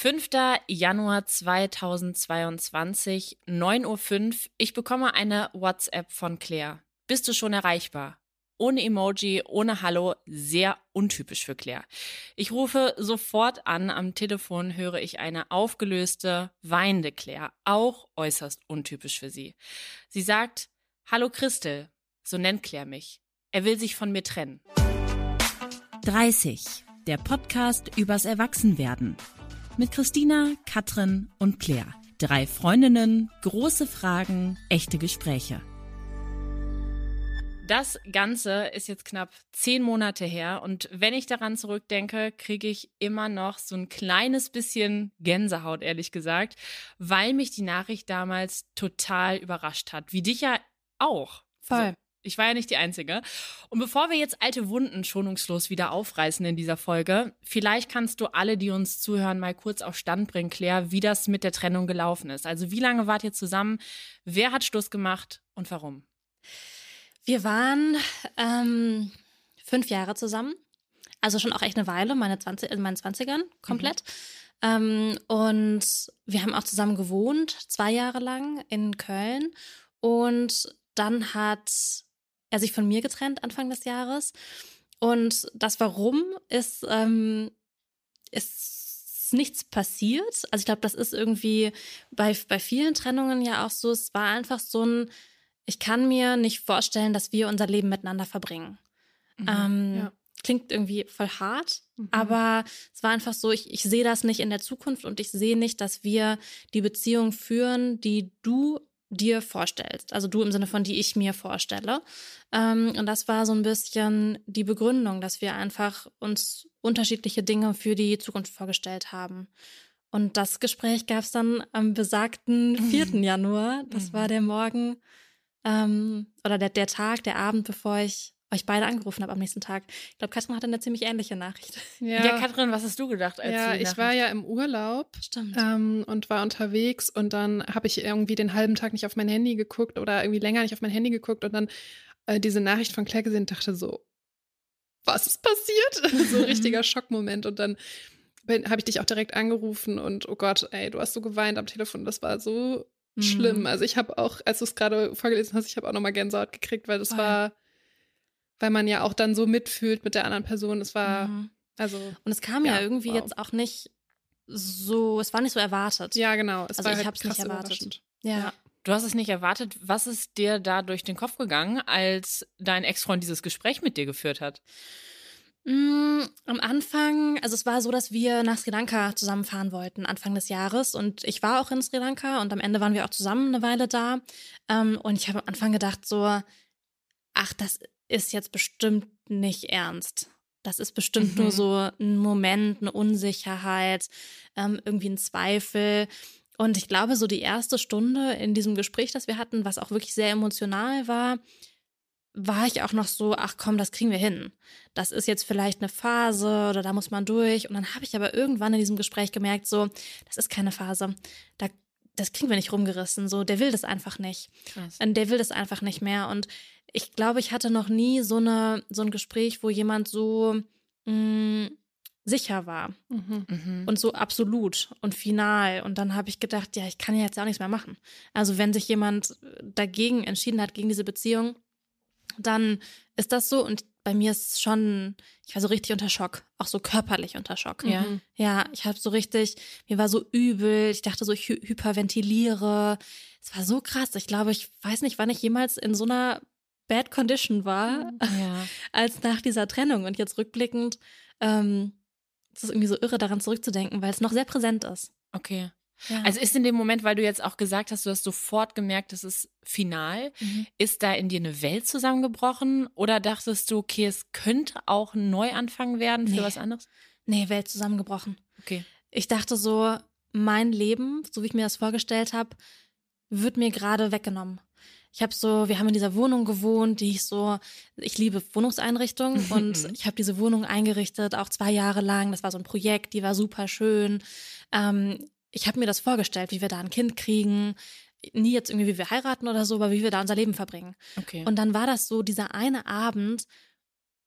5. Januar 2022, 9.05 Uhr. Ich bekomme eine WhatsApp von Claire. Bist du schon erreichbar? Ohne Emoji, ohne Hallo, sehr untypisch für Claire. Ich rufe sofort an, am Telefon höre ich eine aufgelöste, weinende Claire, auch äußerst untypisch für sie. Sie sagt, Hallo Christel, so nennt Claire mich. Er will sich von mir trennen. 30, der Podcast übers Erwachsenwerden mit Christina, Katrin und Claire. Drei Freundinnen, große Fragen, echte Gespräche. Das Ganze ist jetzt knapp zehn Monate her und wenn ich daran zurückdenke, kriege ich immer noch so ein kleines bisschen Gänsehaut, ehrlich gesagt, weil mich die Nachricht damals total überrascht hat. Wie dich ja auch. Voll. Also, ich war ja nicht die Einzige. Und bevor wir jetzt alte Wunden schonungslos wieder aufreißen in dieser Folge, vielleicht kannst du alle, die uns zuhören, mal kurz auf Stand bringen, Claire, wie das mit der Trennung gelaufen ist. Also wie lange wart ihr zusammen? Wer hat Schluss gemacht und warum? Wir waren ähm, fünf Jahre zusammen. Also schon auch echt eine Weile, meine 20, in meinen 20ern komplett. Mhm. Ähm, und wir haben auch zusammen gewohnt, zwei Jahre lang in Köln. Und dann hat er sich von mir getrennt Anfang des Jahres. Und das Warum ist, ähm, ist nichts passiert. Also ich glaube, das ist irgendwie bei, bei vielen Trennungen ja auch so. Es war einfach so ein, ich kann mir nicht vorstellen, dass wir unser Leben miteinander verbringen. Mhm, ähm, ja. Klingt irgendwie voll hart, mhm. aber es war einfach so, ich, ich sehe das nicht in der Zukunft und ich sehe nicht, dass wir die Beziehung führen, die du dir vorstellst. Also du im Sinne von, die ich mir vorstelle. Ähm, und das war so ein bisschen die Begründung, dass wir einfach uns unterschiedliche Dinge für die Zukunft vorgestellt haben. Und das Gespräch gab es dann am besagten 4. Mhm. Januar. Das war mhm. der Morgen ähm, oder der, der Tag, der Abend, bevor ich euch beide angerufen habe am nächsten Tag. Ich glaube, Katrin hatte eine ziemlich ähnliche Nachricht. Ja, ja Katrin, was hast du gedacht? Als ja, ich war ja im Urlaub ähm, und war unterwegs und dann habe ich irgendwie den halben Tag nicht auf mein Handy geguckt oder irgendwie länger nicht auf mein Handy geguckt und dann äh, diese Nachricht von Claire gesehen und dachte so, was ist passiert? so ein richtiger Schockmoment und dann habe ich dich auch direkt angerufen und oh Gott, ey, du hast so geweint am Telefon. Das war so mhm. schlimm. Also ich habe auch, als du es gerade vorgelesen hast, ich habe auch nochmal Gänsehaut gekriegt, weil das oh. war weil man ja auch dann so mitfühlt mit der anderen Person. Es war, mhm. also. Und es kam ja, ja irgendwie wow. jetzt auch nicht so, es war nicht so erwartet. Ja, genau. Es also war ich halt habe es nicht erwartet. Ja. ja. Du hast es nicht erwartet. Was ist dir da durch den Kopf gegangen, als dein Ex-Freund dieses Gespräch mit dir geführt hat? Mm, am Anfang, also es war so, dass wir nach Sri Lanka zusammenfahren wollten, Anfang des Jahres. Und ich war auch in Sri Lanka und am Ende waren wir auch zusammen eine Weile da. Ähm, und ich habe am Anfang gedacht so, ach, das ist jetzt bestimmt nicht ernst. Das ist bestimmt mhm. nur so ein Moment, eine Unsicherheit, ähm, irgendwie ein Zweifel. Und ich glaube, so die erste Stunde in diesem Gespräch, das wir hatten, was auch wirklich sehr emotional war, war ich auch noch so, ach komm, das kriegen wir hin. Das ist jetzt vielleicht eine Phase oder da muss man durch. Und dann habe ich aber irgendwann in diesem Gespräch gemerkt, so, das ist keine Phase. Da, das kriegen wir nicht rumgerissen. So, der will das einfach nicht. Krass. Und der will das einfach nicht mehr. Und ich glaube, ich hatte noch nie so eine so ein Gespräch, wo jemand so mh, mm, sicher war mhm. mhm. und so absolut und final. Und dann habe ich gedacht, ja, ich kann ja jetzt auch nichts mehr machen. Also wenn sich jemand dagegen entschieden hat gegen diese Beziehung, dann ist das so. Und bei mir ist schon, ich war so richtig unter Schock, auch so körperlich unter Schock. Ja, mhm. ja ich habe so richtig, mir war so übel. Ich dachte so, ich hy hyperventiliere. Es war so krass. Ich glaube, ich weiß nicht, wann ich jemals in so einer Bad Condition war, ja. als nach dieser Trennung. Und jetzt rückblickend, ähm, es ist irgendwie so irre, daran zurückzudenken, weil es noch sehr präsent ist. Okay. Ja. Also ist in dem Moment, weil du jetzt auch gesagt hast, du hast sofort gemerkt, das ist final, mhm. ist da in dir eine Welt zusammengebrochen oder dachtest du, okay, es könnte auch ein Neuanfang werden für nee. was anderes? Nee, Welt zusammengebrochen. Okay. Ich dachte so, mein Leben, so wie ich mir das vorgestellt habe, wird mir gerade weggenommen. Ich habe so, wir haben in dieser Wohnung gewohnt, die ich so, ich liebe Wohnungseinrichtungen und ich habe diese Wohnung eingerichtet, auch zwei Jahre lang. Das war so ein Projekt, die war super schön. Ähm, ich habe mir das vorgestellt, wie wir da ein Kind kriegen. Nie jetzt irgendwie, wie wir heiraten oder so, aber wie wir da unser Leben verbringen. Okay. Und dann war das so dieser eine Abend,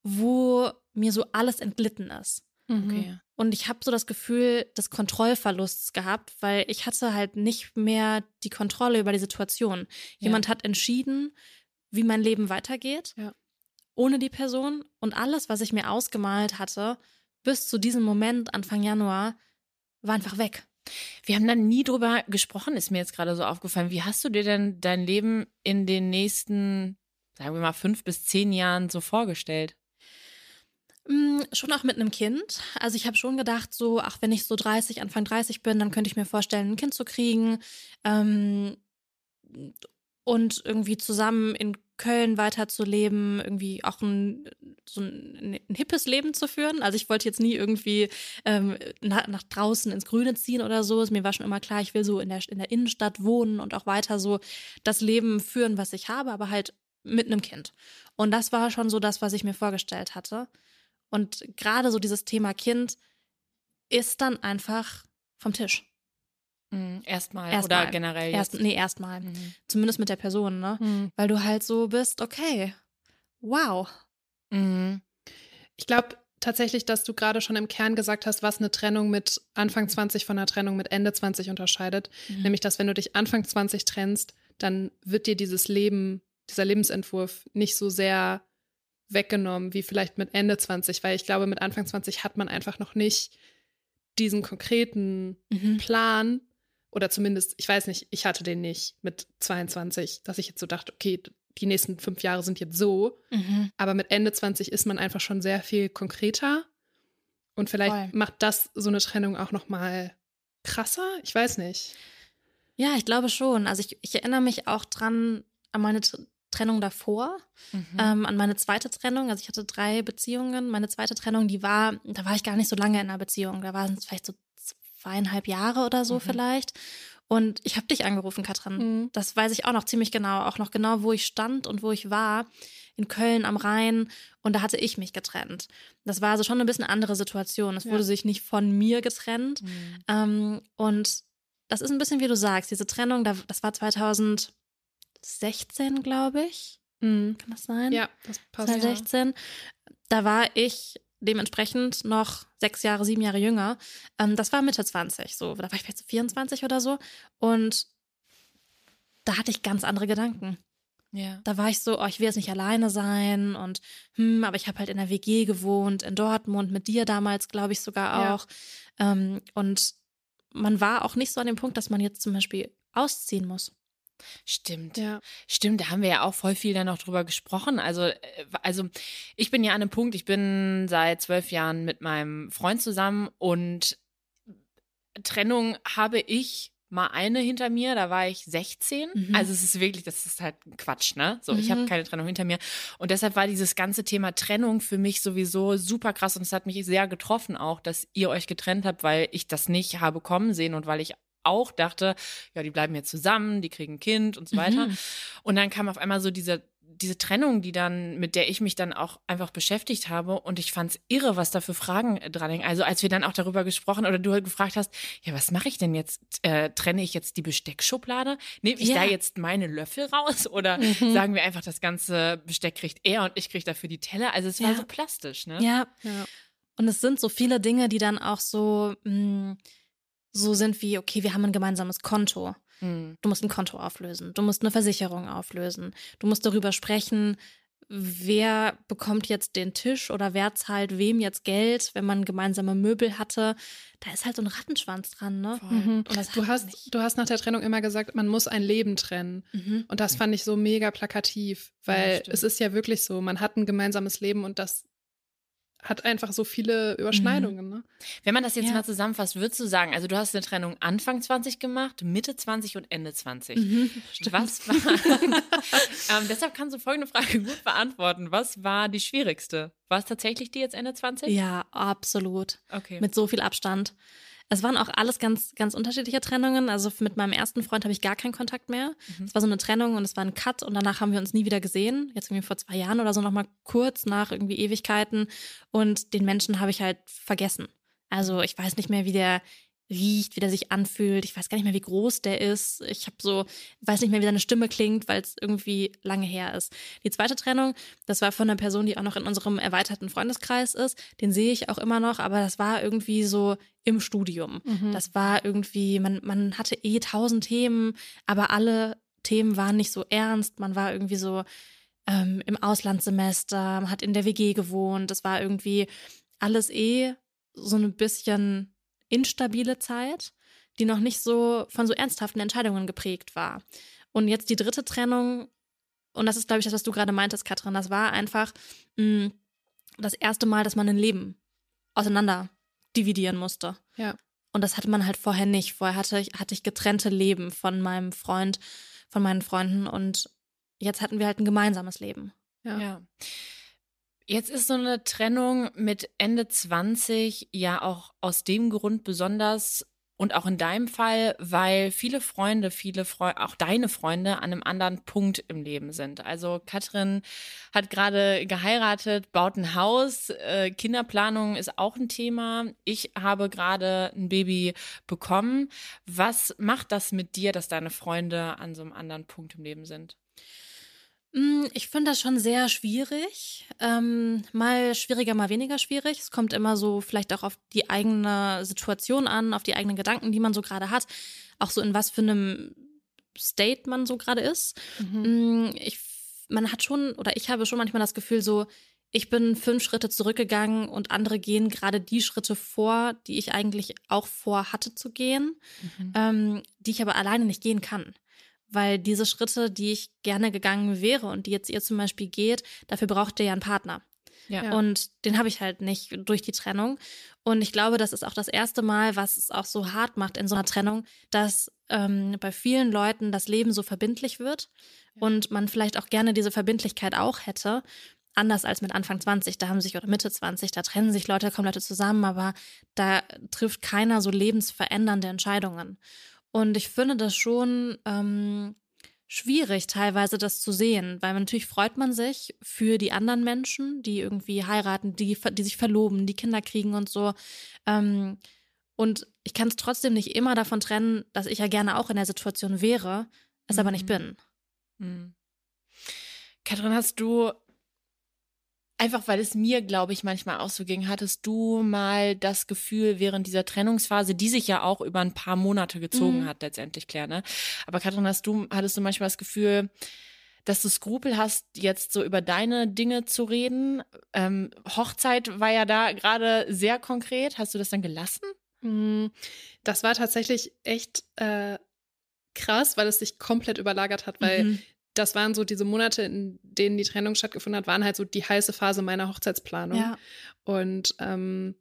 wo mir so alles entglitten ist. Mhm. Okay. Und ich habe so das Gefühl des Kontrollverlusts gehabt, weil ich hatte halt nicht mehr die Kontrolle über die Situation. Ja. Jemand hat entschieden, wie mein Leben weitergeht, ja. ohne die Person. Und alles, was ich mir ausgemalt hatte, bis zu diesem Moment, Anfang Januar, war einfach weg. Wir haben dann nie drüber gesprochen, ist mir jetzt gerade so aufgefallen. Wie hast du dir denn dein Leben in den nächsten, sagen wir mal, fünf bis zehn Jahren so vorgestellt? Mm, schon auch mit einem Kind. Also ich habe schon gedacht, so, ach, wenn ich so 30, Anfang 30 bin, dann könnte ich mir vorstellen, ein Kind zu kriegen ähm, und irgendwie zusammen in Köln weiterzuleben, irgendwie auch ein, so ein, ein, hippes Leben zu führen. Also ich wollte jetzt nie irgendwie ähm, nach, nach, draußen ins Grüne ziehen oder so. Mir war schon immer klar, ich will so in der, in der Innenstadt wohnen und auch weiter so das Leben führen, was ich habe, aber halt mit einem Kind. Und das war schon so das, was ich mir vorgestellt hatte. Und gerade so dieses Thema Kind ist dann einfach vom Tisch. Mhm, erstmal erst oder generell jetzt? Erst, nee, erstmal. Mhm. Zumindest mit der Person, ne? Mhm. Weil du halt so bist, okay, wow. Mhm. Ich glaube tatsächlich, dass du gerade schon im Kern gesagt hast, was eine Trennung mit Anfang 20 von einer Trennung mit Ende 20 unterscheidet. Mhm. Nämlich, dass wenn du dich Anfang 20 trennst, dann wird dir dieses Leben, dieser Lebensentwurf nicht so sehr weggenommen, wie vielleicht mit Ende 20, weil ich glaube, mit Anfang 20 hat man einfach noch nicht diesen konkreten mhm. Plan oder zumindest, ich weiß nicht, ich hatte den nicht mit 22, dass ich jetzt so dachte, okay, die nächsten fünf Jahre sind jetzt so. Mhm. Aber mit Ende 20 ist man einfach schon sehr viel konkreter. Und vielleicht Voll. macht das so eine Trennung auch noch mal krasser. Ich weiß nicht. Ja, ich glaube schon. Also ich, ich erinnere mich auch dran an meine Trennung davor, mhm. ähm, an meine zweite Trennung. Also ich hatte drei Beziehungen. Meine zweite Trennung, die war, da war ich gar nicht so lange in einer Beziehung. Da waren es vielleicht so zweieinhalb Jahre oder so mhm. vielleicht. Und ich habe dich angerufen, Katrin. Mhm. Das weiß ich auch noch ziemlich genau. Auch noch genau, wo ich stand und wo ich war. In Köln am Rhein. Und da hatte ich mich getrennt. Das war also schon ein bisschen andere Situation. Es ja. wurde sich nicht von mir getrennt. Mhm. Ähm, und das ist ein bisschen, wie du sagst, diese Trennung, das war 2000. 16, glaube ich. Mhm. Kann das sein? Ja, das passt. 2016. Ja. Da war ich dementsprechend noch sechs Jahre, sieben Jahre jünger. Ähm, das war Mitte 20, so. Da war ich vielleicht so 24 oder so. Und da hatte ich ganz andere Gedanken. Ja. Da war ich so, oh, ich will jetzt nicht alleine sein und hm, aber ich habe halt in der WG gewohnt, in Dortmund, mit dir damals, glaube ich, sogar auch. Ja. Ähm, und man war auch nicht so an dem Punkt, dass man jetzt zum Beispiel ausziehen muss. Stimmt. Ja. Stimmt, da haben wir ja auch voll viel dann noch drüber gesprochen. Also, äh, also ich bin ja an einem Punkt, ich bin seit zwölf Jahren mit meinem Freund zusammen und Trennung habe ich mal eine hinter mir, da war ich 16. Mhm. Also es ist wirklich, das ist halt Quatsch, ne? So, mhm. ich habe mhm. keine Trennung hinter mir. Und deshalb war dieses ganze Thema Trennung für mich sowieso super krass und es hat mich sehr getroffen auch, dass ihr euch getrennt habt, weil ich das nicht habe kommen sehen und weil ich auch dachte, ja, die bleiben jetzt zusammen, die kriegen ein Kind und so weiter. Mhm. Und dann kam auf einmal so diese diese Trennung, die dann, mit der ich mich dann auch einfach beschäftigt habe und ich fand es irre, was da für Fragen dran hängen. Also als wir dann auch darüber gesprochen oder du halt gefragt hast, ja, was mache ich denn jetzt? Äh, trenne ich jetzt die Besteckschublade? Nehme ich ja. da jetzt meine Löffel raus? Oder mhm. sagen wir einfach, das ganze Besteck kriegt er und ich kriege dafür die Teller? Also es war so plastisch, ne? Ja. ja. Und es sind so viele Dinge, die dann auch so mh, mm, so sind wie, okay, wir haben ein gemeinsames Konto. Mhm. Du musst ein Konto auflösen, du musst eine Versicherung auflösen, du musst darüber sprechen, wer bekommt jetzt den Tisch oder wer zahlt wem jetzt Geld, wenn man gemeinsame Möbel hatte. Da ist halt so ein Rattenschwanz dran, ne? Mhm. du, hast, du hast nach der Trennung immer gesagt, man muss ein Leben trennen. Mhm. Und das fand ich so mega plakativ, weil ja, es ist ja wirklich so, man hat ein gemeinsames Leben und das hat einfach so viele Überschneidungen. Mhm. Ne? Wenn man das jetzt ja. mal zusammenfasst, würdest du sagen, also du hast eine Trennung Anfang 20 gemacht, Mitte 20 und Ende 20. Mhm, Was war? ähm, deshalb kannst du folgende Frage gut beantworten. Was war die schwierigste? War es tatsächlich die jetzt Ende 20? Ja, absolut. Okay. Mit so viel Abstand. Es waren auch alles ganz, ganz unterschiedliche Trennungen. Also mit meinem ersten Freund habe ich gar keinen Kontakt mehr. Mhm. Es war so eine Trennung und es war ein Cut und danach haben wir uns nie wieder gesehen. Jetzt irgendwie vor zwei Jahren oder so nochmal kurz nach irgendwie Ewigkeiten. Und den Menschen habe ich halt vergessen. Also ich weiß nicht mehr, wie der, riecht, wie der sich anfühlt. Ich weiß gar nicht mehr, wie groß der ist. Ich habe so, weiß nicht mehr, wie seine Stimme klingt, weil es irgendwie lange her ist. Die zweite Trennung, das war von einer Person, die auch noch in unserem erweiterten Freundeskreis ist. Den sehe ich auch immer noch, aber das war irgendwie so im Studium. Mhm. Das war irgendwie, man, man hatte eh tausend Themen, aber alle Themen waren nicht so ernst. Man war irgendwie so ähm, im Auslandssemester, hat in der WG gewohnt. Das war irgendwie alles eh so ein bisschen instabile Zeit, die noch nicht so von so ernsthaften Entscheidungen geprägt war. Und jetzt die dritte Trennung, und das ist, glaube ich, das, was du gerade meintest, Katrin, das war einfach mh, mm, das erste Mal, dass man ein Leben auseinander dividieren musste. Ja. Und das hatte man halt vorher nicht. Vorher hatte ich, hatte ich getrennte Leben von meinem Freund, von meinen Freunden und jetzt hatten wir halt ein gemeinsames Leben. Ja. ja. Jetzt ist so eine Trennung mit Ende 20 ja auch aus dem Grund besonders und auch in deinem Fall, weil viele Freunde, viele Freunde, auch deine Freunde an einem anderen Punkt im Leben sind. Also Katrin hat gerade geheiratet, baut ein Haus, äh, Kinderplanung ist auch ein Thema. Ich habe gerade ein Baby bekommen. Was macht das mit dir, dass deine Freunde an so einem anderen Punkt im Leben sind? Mm, ich finde das schon sehr schwierig. Ähm, mal schwieriger, mal weniger schwierig. Es kommt immer so vielleicht auch auf die eigene Situation an, auf die eigenen Gedanken, die man so gerade hat. Auch so in was für einem State man so gerade ist. Mhm. Mm, ich, man hat schon, oder ich habe schon manchmal das Gefühl, so, ich bin fünf Schritte zurückgegangen und andere gehen gerade die Schritte vor, die ich eigentlich auch vorhatte zu gehen, mhm. ähm, die ich aber alleine nicht gehen kann weil diese Schritte, die ich gerne gegangen wäre und die jetzt ihr zum Beispiel geht, dafür braucht ihr ja einen Partner. Ja. Und den habe ich halt nicht durch die Trennung. Und ich glaube, das ist auch das erste Mal, was es auch so hart macht in so einer Trennung, dass ähm, bei vielen Leuten das Leben so verbindlich wird ja. und man vielleicht auch gerne diese Verbindlichkeit auch hätte. Anders als mit Anfang 20, da haben sich oder Mitte 20, da trennen sich Leute, kommen Leute zusammen, aber da trifft keiner so lebensverändernde Entscheidungen. Und ich finde das schon ähm, schwierig, teilweise das zu sehen, weil natürlich freut man sich für die anderen Menschen, die irgendwie heiraten, die, die sich verloben, die Kinder kriegen und so. Ähm, und ich kann es trotzdem nicht immer davon trennen, dass ich ja gerne auch in der Situation wäre, es mhm. aber nicht mhm. bin. Mhm. Katrin, hast du Einfach weil es mir, glaube ich, manchmal auch so ging. Hattest du mal das Gefühl während dieser Trennungsphase, die sich ja auch über ein paar Monate gezogen mhm. hat, letztendlich, Claire, ne? Aber Katrin, hast du, hattest du manchmal das Gefühl, dass du Skrupel hast, jetzt so über deine Dinge zu reden? Ähm, Hochzeit war ja da gerade sehr konkret. Hast du das dann gelassen? Mm, das war tatsächlich echt äh, krass, weil es sich komplett überlagert hat, weil mhm das waren so diese Monate, in denen die Trennung stattgefunden hat, waren halt so die heiße Phase meiner Hochzeitsplanung. Ja. Und ähm,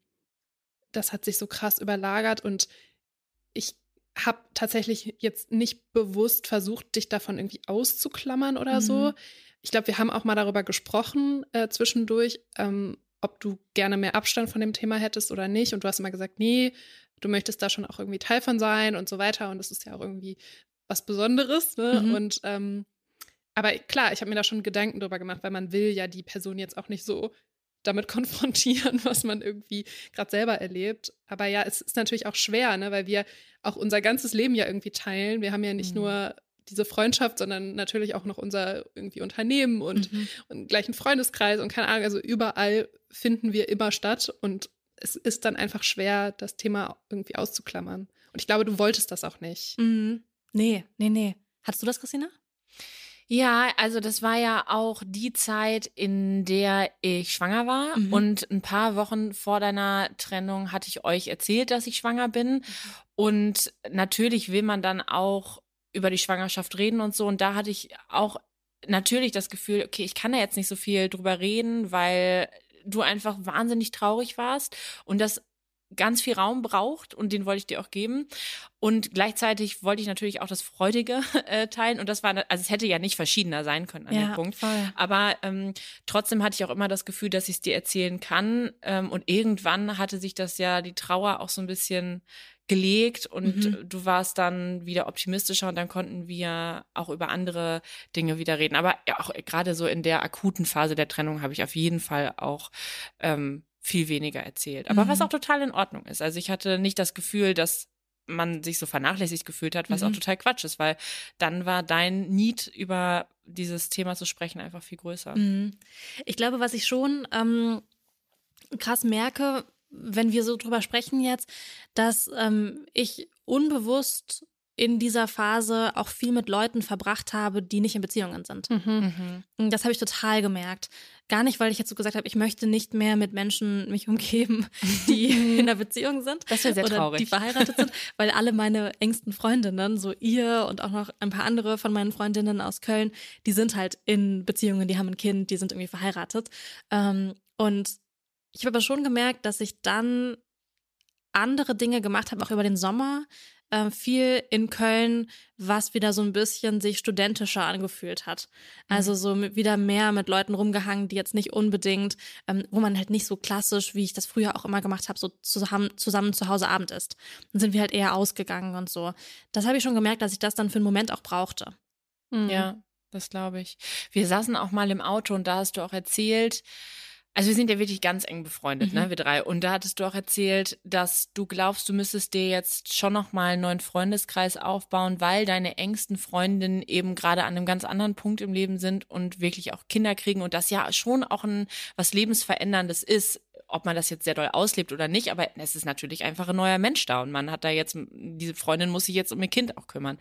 das hat sich so krass überlagert und ich habe tatsächlich jetzt nicht bewusst versucht, dich davon irgendwie auszuklammern oder mhm. so. Ich glaube, wir haben auch mal darüber gesprochen äh, zwischendurch, ähm, ob du gerne mehr Abstand von dem Thema hättest oder nicht. Und du hast immer gesagt, nee, du möchtest da schon auch irgendwie Teil von sein und so weiter. Und das ist ja auch irgendwie was Besonderes. Ne? Mhm. Und ähm, aber klar, ich habe mir da schon Gedanken drüber gemacht, weil man will ja die Person jetzt auch nicht so damit konfrontieren, was man irgendwie gerade selber erlebt. Aber ja, es ist natürlich auch schwer, ne, weil wir auch unser ganzes Leben ja irgendwie teilen. Wir haben ja nicht mhm. nur diese Freundschaft, sondern natürlich auch noch unser irgendwie Unternehmen und, mhm. und gleichen Freundeskreis und keine Ahnung, also überall finden wir immer statt und es ist dann einfach schwer, das Thema irgendwie auszuklammern. Und ich glaube, du wolltest das auch nicht. Mhm. Nee, nee, nee. Hattest du das, Christina? Ja, also das war ja auch die Zeit, in der ich schwanger war. Mhm. Und ein paar Wochen vor deiner Trennung hatte ich euch erzählt, dass ich schwanger bin. Mhm. Und natürlich will man dann auch über die Schwangerschaft reden und so. Und da hatte ich auch natürlich das Gefühl, okay, ich kann da jetzt nicht so viel drüber reden, weil du einfach wahnsinnig traurig warst und das ganz viel Raum braucht und den wollte ich dir auch geben. Und gleichzeitig wollte ich natürlich auch das Freudige äh, teilen. Und das war, also es hätte ja nicht verschiedener sein können an ja, dem Punkt. Voll. Aber ähm, trotzdem hatte ich auch immer das Gefühl, dass ich es dir erzählen kann. Ähm, und irgendwann hatte sich das ja, die Trauer auch so ein bisschen gelegt und mhm. du warst dann wieder optimistischer und dann konnten wir auch über andere Dinge wieder reden. Aber ja, auch gerade so in der akuten Phase der Trennung habe ich auf jeden Fall auch ähm, viel weniger erzählt. Aber mhm. was auch total in Ordnung ist. Also ich hatte nicht das Gefühl, dass man sich so vernachlässigt gefühlt hat, was mhm. auch total Quatsch ist, weil dann war dein Need über dieses Thema zu sprechen einfach viel größer. Mhm. Ich glaube, was ich schon ähm, krass merke, wenn wir so drüber sprechen jetzt, dass ähm, ich unbewusst in dieser Phase auch viel mit Leuten verbracht habe, die nicht in Beziehungen sind. Mhm. mhm. Das habe ich total gemerkt. Gar nicht, weil ich jetzt so gesagt habe, ich möchte nicht mehr mit Menschen mich umgeben, die in einer Beziehung sind. Das wäre sehr oder traurig. Die verheiratet sind, weil alle meine engsten Freundinnen, so ihr und auch noch ein paar andere von meinen Freundinnen aus Köln, die sind halt in Beziehungen, die haben ein Kind, die sind irgendwie verheiratet. Ähm, und ich habe aber schon gemerkt, dass ich dann andere Dinge gemacht habe, auch über den Sommer, äh, viel in Köln, was wieder so ein bisschen sich studentischer angefühlt hat. Also mhm. so mit, wieder mehr mit Leuten rumgehangen, die jetzt nicht unbedingt, ähm, wo man halt nicht so klassisch, wie ich das früher auch immer gemacht habe, so zusammen, zusammen zu Hause Abend isst. Dann sind wir halt eher ausgegangen und so. Das habe ich schon gemerkt, dass ich das dann für einen Moment auch brauchte. Mhm. Ja, das glaube ich. Wir saßen auch mal im Auto und da hast du auch erzählt, also wir sind ja wirklich ganz eng befreundet, ne, mhm. ne, wir drei. Und da hattest du auch erzählt, dass du glaubst, du müsstest dir jetzt schon nochmal einen neuen Freundeskreis aufbauen, weil deine engsten Freundinnen eben gerade an einem ganz anderen Punkt im Leben sind und wirklich auch Kinder kriegen und das ja schon auch ein was lebensveränderndes ist, ob man das jetzt sehr doll auslebt oder nicht, aber es ist natürlich einfach ein neuer Mensch da und man hat da jetzt, diese Freundin muss sich jetzt um ihr Kind auch kümmern.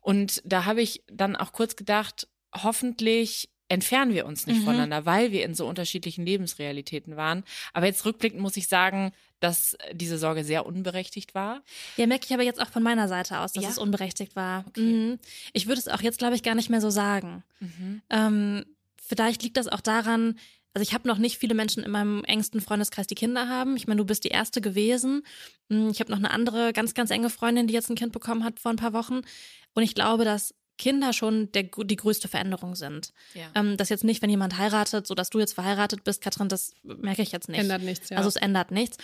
Und da habe ich dann auch kurz gedacht, hoffentlich entfernen wir uns nicht mhm. voneinander, weil wir in so unterschiedlichen Lebensrealitäten waren. Aber jetzt rückblickend muss ich sagen, dass diese Sorge sehr unberechtigt war. Ja, merke ich aber jetzt auch von meiner Seite aus, dass ja? es unberechtigt war. Okay. Mhm. Ich würde es auch jetzt, glaube ich, gar nicht mehr so sagen. Mhm. Ähm, vielleicht liegt das auch daran, also ich habe noch nicht viele Menschen in meinem engsten Freundeskreis, die Kinder haben. Ich meine, du bist die erste gewesen. Mhm, ich habe noch eine andere ganz, ganz enge Freundin, die jetzt ein Kind bekommen hat vor ein paar Wochen. Und ich glaube, dass Kinder schon der, die größte Veränderung sind. Ja. Ähm, das jetzt nicht, wenn jemand heiratet, so dass du jetzt verheiratet bist, Katrin, das merke ich jetzt nicht. Ändert nichts, ja. Also es ändert nichts.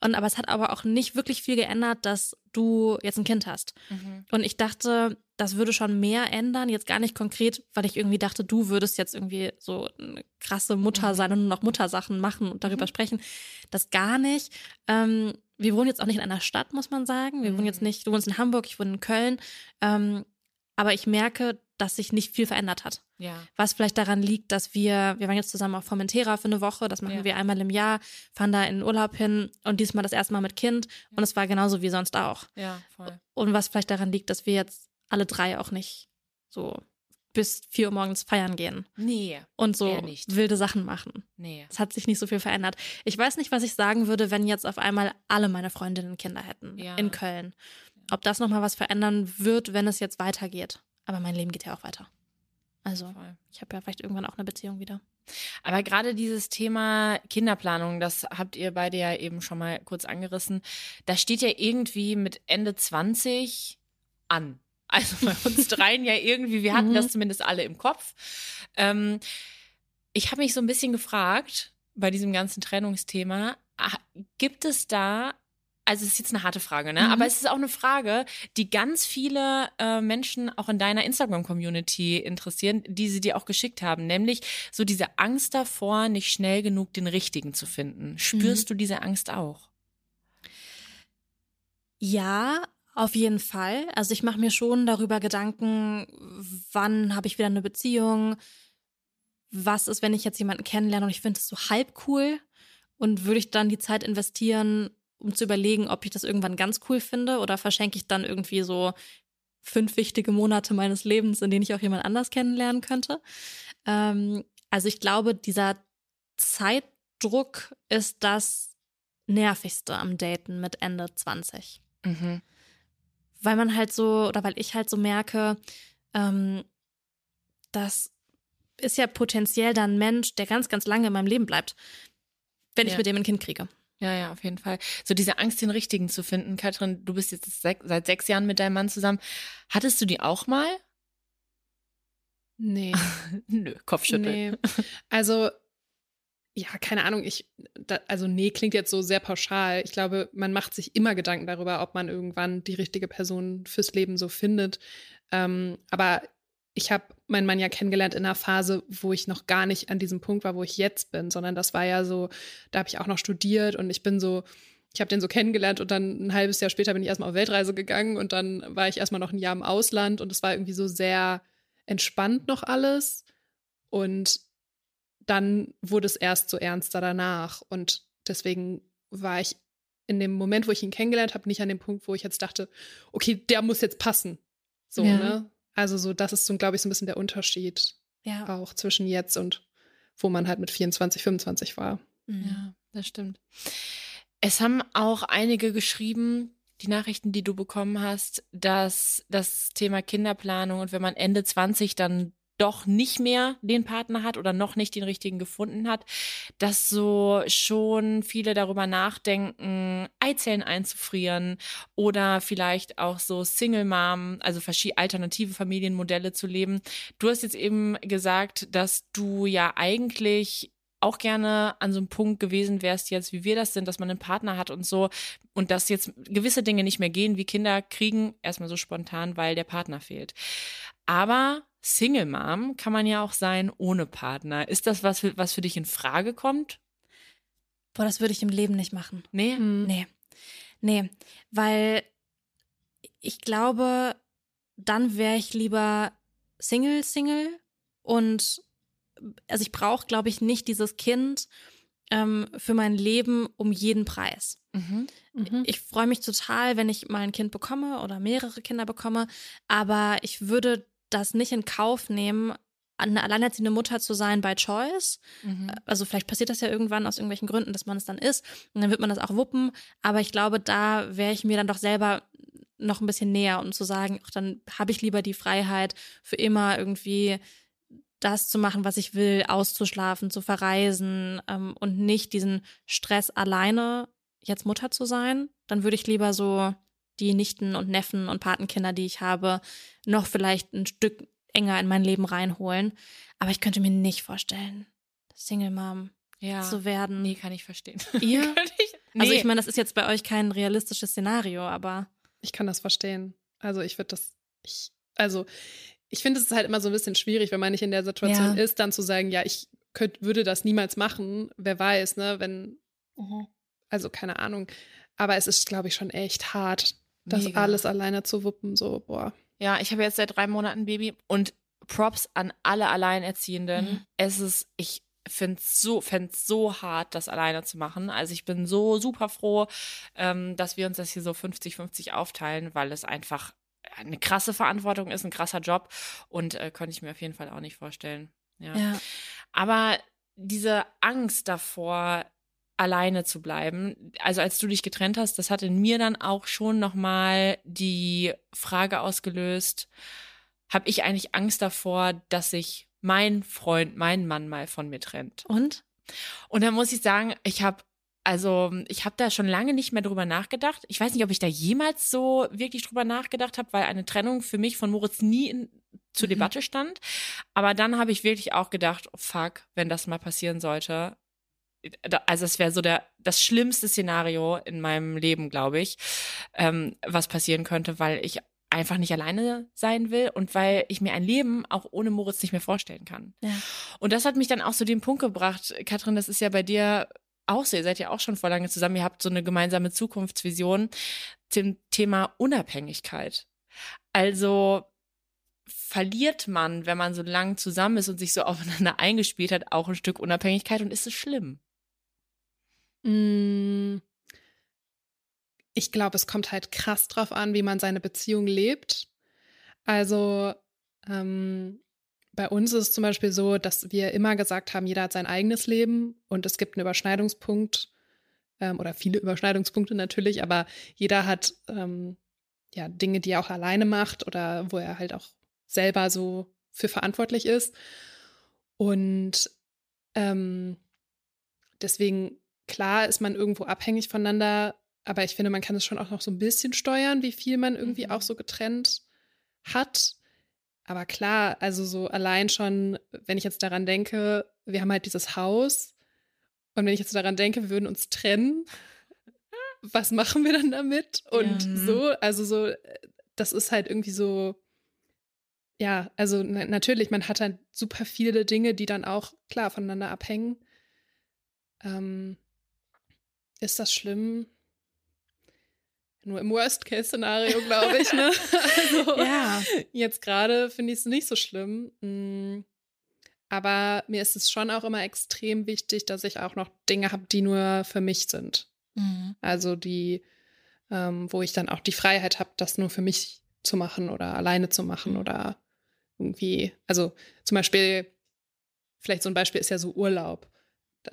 Und aber es hat aber auch nicht wirklich viel geändert, dass du jetzt ein Kind hast. Mhm. Und ich dachte, das würde schon mehr ändern. Jetzt gar nicht konkret, weil ich irgendwie dachte, du würdest jetzt irgendwie so eine krasse Mutter mhm. sein und nur noch Muttersachen machen und darüber mhm. sprechen. Das gar nicht. Ähm, wir wohnen jetzt auch nicht in einer Stadt, muss man sagen. Wir wohnen jetzt mhm. nicht, du wohnst in Hamburg, ich wohne in Köln. Ähm, aber ich merke, dass sich nicht viel verändert hat. Ja. Was vielleicht daran liegt, dass wir, wir waren jetzt zusammen auf Formentera für eine Woche, das machen ja. wir einmal im Jahr, fahren da in den Urlaub hin und diesmal das erste Mal mit Kind ja. und es war genauso wie sonst auch. Ja, voll. Und was vielleicht daran liegt, dass wir jetzt alle drei auch nicht so bis vier Uhr morgens feiern gehen. Nee. Und so wilde Sachen machen. Nee. Es hat sich nicht so viel verändert. Ich weiß nicht, was ich sagen würde, wenn jetzt auf einmal alle meine Freundinnen Kinder hätten ja. in Köln ob das nochmal was verändern wird, wenn es jetzt weitergeht. Aber mein Leben geht ja auch weiter. Also, ich habe ja vielleicht irgendwann auch eine Beziehung wieder. Aber gerade dieses Thema Kinderplanung, das habt ihr beide ja eben schon mal kurz angerissen, das steht ja irgendwie mit Ende 20 an. Also bei uns dreien ja irgendwie, wir hatten mhm. das zumindest alle im Kopf. Ähm, ich habe mich so ein bisschen gefragt bei diesem ganzen Trennungsthema, ah, gibt es da also es ist jetzt eine harte Frage, ne? Mhm. Aber es ist auch eine Frage, die ganz viele äh, Menschen auch in deiner Instagram-Community interessieren, die sie dir auch geschickt haben, nämlich so diese Angst davor, nicht schnell genug den richtigen zu finden. Spürst mhm. du diese Angst auch? Ja, auf jeden Fall. Also ich mache mir schon darüber Gedanken, wann habe ich wieder eine Beziehung? Was ist, wenn ich jetzt jemanden kennenlerne und ich finde es so halb cool? Und würde ich dann die Zeit investieren, um zu überlegen, ob ich das irgendwann ganz cool finde oder verschenke ich dann irgendwie so fünf wichtige Monate meines Lebens, in denen ich auch jemand anders kennenlernen könnte. Ähm, also ich glaube, dieser Zeitdruck ist das nervigste am Daten mit Ende 20. Mhm. Weil man halt so, oder weil ich halt so merke, ähm, das ist ja potenziell dann ein Mensch, der ganz, ganz lange in meinem Leben bleibt, wenn ja. ich mit dem ein Kind kriege. Ja, ja, auf jeden Fall. So diese Angst, den richtigen zu finden. Katrin, du bist jetzt seit sechs Jahren mit deinem Mann zusammen. Hattest du die auch mal? Nee. Nö, Kopfschütteln. Nee. Also, ja, keine Ahnung, ich, da, also nee, klingt jetzt so sehr pauschal. Ich glaube, man macht sich immer Gedanken darüber, ob man irgendwann die richtige Person fürs Leben so findet. Ähm, aber ich habe meinen Mann ja kennengelernt in einer Phase, wo ich noch gar nicht an diesem Punkt war, wo ich jetzt bin, sondern das war ja so, da habe ich auch noch studiert und ich bin so ich habe den so kennengelernt und dann ein halbes Jahr später bin ich erstmal auf Weltreise gegangen und dann war ich erstmal noch ein Jahr im Ausland und es war irgendwie so sehr entspannt noch alles. Und dann wurde es erst so ernster danach. Und deswegen war ich in dem Moment, wo ich ihn kennengelernt habe, nicht an dem Punkt, wo ich jetzt dachte, okay, der muss jetzt passen. So, ja. ne? Also so, das ist so, glaube ich, so ein bisschen der Unterschied ja. auch zwischen jetzt und wo man halt mit 24, 25 war. Mhm. Ja, das stimmt. Es haben auch einige geschrieben, die Nachrichten, die du bekommen hast, dass das Thema Kinderplanung und wenn man Ende 20 dann doch nicht mehr den Partner hat oder noch nicht den richtigen gefunden hat, dass so schon viele darüber nachdenken, Eizellen einzufrieren oder vielleicht auch so Single Mom, also alternative Familienmodelle zu leben. Du hast jetzt eben gesagt, dass du ja eigentlich auch gerne an so einem Punkt gewesen wärst jetzt, wie wir das sind, dass man einen Partner hat und so und dass jetzt gewisse Dinge nicht mehr gehen, wie Kinder kriegen, erstmal so spontan, weil der Partner fehlt. Aber Single Mom kann man ja auch sein ohne Partner. Ist das was, was für dich in Frage kommt? Boah, das würde ich im Leben nicht machen. Nee? Mhm. Nee. Nee, weil ich glaube, dann wäre ich lieber Single, Single und also ich brauche, glaube ich, nicht dieses Kind ähm, für mein Leben um jeden Preis. Mhm. Mhm. Ich freue mich total, wenn ich mal ein Kind bekomme oder mehrere Kinder bekomme, aber ich würde das nicht in Kauf nehmen, eine alleinerziehende Mutter zu sein by choice. Mhm. Also vielleicht passiert das ja irgendwann aus irgendwelchen Gründen, dass man es dann ist und dann wird man das auch wuppen. Aber ich glaube, da wäre ich mir dann doch selber noch ein bisschen näher, um zu sagen, ach, dann habe ich lieber die Freiheit, für immer irgendwie das zu machen, was ich will, auszuschlafen, zu verreisen ähm, und nicht diesen Stress alleine jetzt Mutter zu sein. Dann würde ich lieber so die Nichten und Neffen und Patenkinder, die ich habe, noch vielleicht ein Stück enger in mein Leben reinholen. Aber ich könnte mir nicht vorstellen, Single Mom ja. zu werden. Nee, kann ich verstehen. Ihr? ich, nee. Also ich meine, das ist jetzt bei euch kein realistisches Szenario, aber. Ich kann das verstehen. Also ich würde das, ich, also ich finde es ist halt immer so ein bisschen schwierig, wenn man nicht in der Situation ja. ist, dann zu sagen, ja, ich könnt, würde das niemals machen. Wer weiß, ne, wenn, mhm. also keine Ahnung. Aber es ist, glaube ich, schon echt hart, das Mega. alles alleine zu wuppen, so, boah. Ja, ich habe jetzt seit drei Monaten ein Baby und Props an alle Alleinerziehenden. Mhm. Es ist, ich finde es so, fänd's so hart, das alleine zu machen. Also ich bin so super froh, ähm, dass wir uns das hier so 50-50 aufteilen, weil es einfach eine krasse Verantwortung ist, ein krasser Job und äh, könnte ich mir auf jeden Fall auch nicht vorstellen. Ja. ja. Aber diese Angst davor, alleine zu bleiben. Also als du dich getrennt hast, das hat in mir dann auch schon nochmal die Frage ausgelöst, habe ich eigentlich Angst davor, dass sich mein Freund, mein Mann mal von mir trennt. Und? Und dann muss ich sagen, ich habe also ich habe da schon lange nicht mehr drüber nachgedacht. Ich weiß nicht, ob ich da jemals so wirklich drüber nachgedacht habe, weil eine Trennung für mich von Moritz nie in, zur mhm. Debatte stand. Aber dann habe ich wirklich auch gedacht, oh fuck, wenn das mal passieren sollte, also es wäre so der das schlimmste Szenario in meinem Leben, glaube ich, ähm, was passieren könnte, weil ich einfach nicht alleine sein will und weil ich mir ein Leben auch ohne Moritz nicht mehr vorstellen kann. Ja. Und das hat mich dann auch zu dem Punkt gebracht, Katrin, das ist ja bei dir auch so, ihr seid ja auch schon vor lange zusammen, ihr habt so eine gemeinsame Zukunftsvision zum Thema Unabhängigkeit. Also verliert man, wenn man so lang zusammen ist und sich so aufeinander eingespielt hat, auch ein Stück Unabhängigkeit und ist es schlimm? Mm. Ich glaube, es kommt halt krass drauf an, wie man seine Beziehung lebt. Also ähm, bei uns ist es zum Beispiel so, dass wir immer gesagt haben, jeder hat sein eigenes Leben und es gibt einen Überschneidungspunkt ähm, oder viele Überschneidungspunkte natürlich, aber jeder hat ähm, ja Dinge, die er auch alleine macht oder wo er halt auch selber so für verantwortlich ist. Und ähm, deswegen Klar ist man irgendwo abhängig voneinander, aber ich finde, man kann es schon auch noch so ein bisschen steuern, wie viel man irgendwie mhm. auch so getrennt hat. Aber klar, also so allein schon, wenn ich jetzt daran denke, wir haben halt dieses Haus und wenn ich jetzt daran denke, wir würden uns trennen, was machen wir dann damit? Und ja. so, also so, das ist halt irgendwie so, ja, also natürlich, man hat halt super viele Dinge, die dann auch klar voneinander abhängen. Ähm, ist das schlimm? nur im Worst-Case-Szenario, glaube ich. Ne? also, ja. Jetzt gerade finde ich es nicht so schlimm. Mm. Aber mir ist es schon auch immer extrem wichtig, dass ich auch noch Dinge habe, die nur für mich sind. Mhm. Also die, ähm, wo ich dann auch die Freiheit habe, das nur für mich zu machen oder alleine zu machen mhm. oder irgendwie, also zum Beispiel, vielleicht so ein Beispiel ist ja so Urlaub.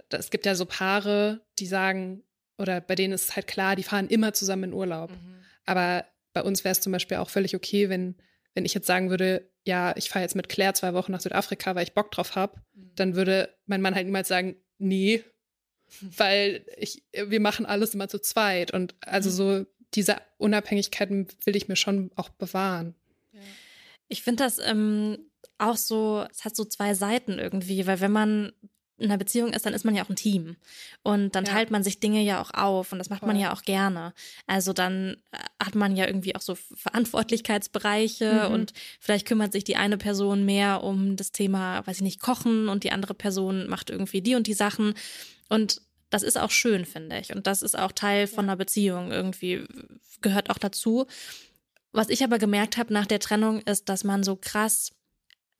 Es gibt ja so Paare, die sagen, oder bei denen ist es halt klar, die fahren immer zusammen in Urlaub. Mhm. Aber bei uns wäre es zum Beispiel auch völlig okay, wenn, wenn ich jetzt sagen würde, ja, ich fahre jetzt mit Claire zwei Wochen nach Südafrika, weil ich Bock drauf habe, mhm. dann würde mein Mann halt niemals sagen, nee, weil ich, wir machen alles immer zu zweit. Und also mhm. so diese Unabhängigkeiten will ich mir schon auch bewahren. Ich finde das ähm, auch so, es hat so zwei Seiten irgendwie, weil wenn man in einer Beziehung ist, dann ist man ja auch ein Team. Und dann ja. teilt man sich Dinge ja auch auf und das macht Voll. man ja auch gerne. Also dann äh, hat man ja irgendwie auch so Verantwortlichkeitsbereiche mhm. und vielleicht kümmert sich die eine Person mehr um das Thema, weiß ich nicht, Kochen und die andere Person macht irgendwie die und die Sachen. Und das ist auch schön, finde ich. Und das ist auch Teil von einer Beziehung irgendwie, gehört auch dazu. Was ich aber gemerkt habe nach der Trennung ist, dass man so krass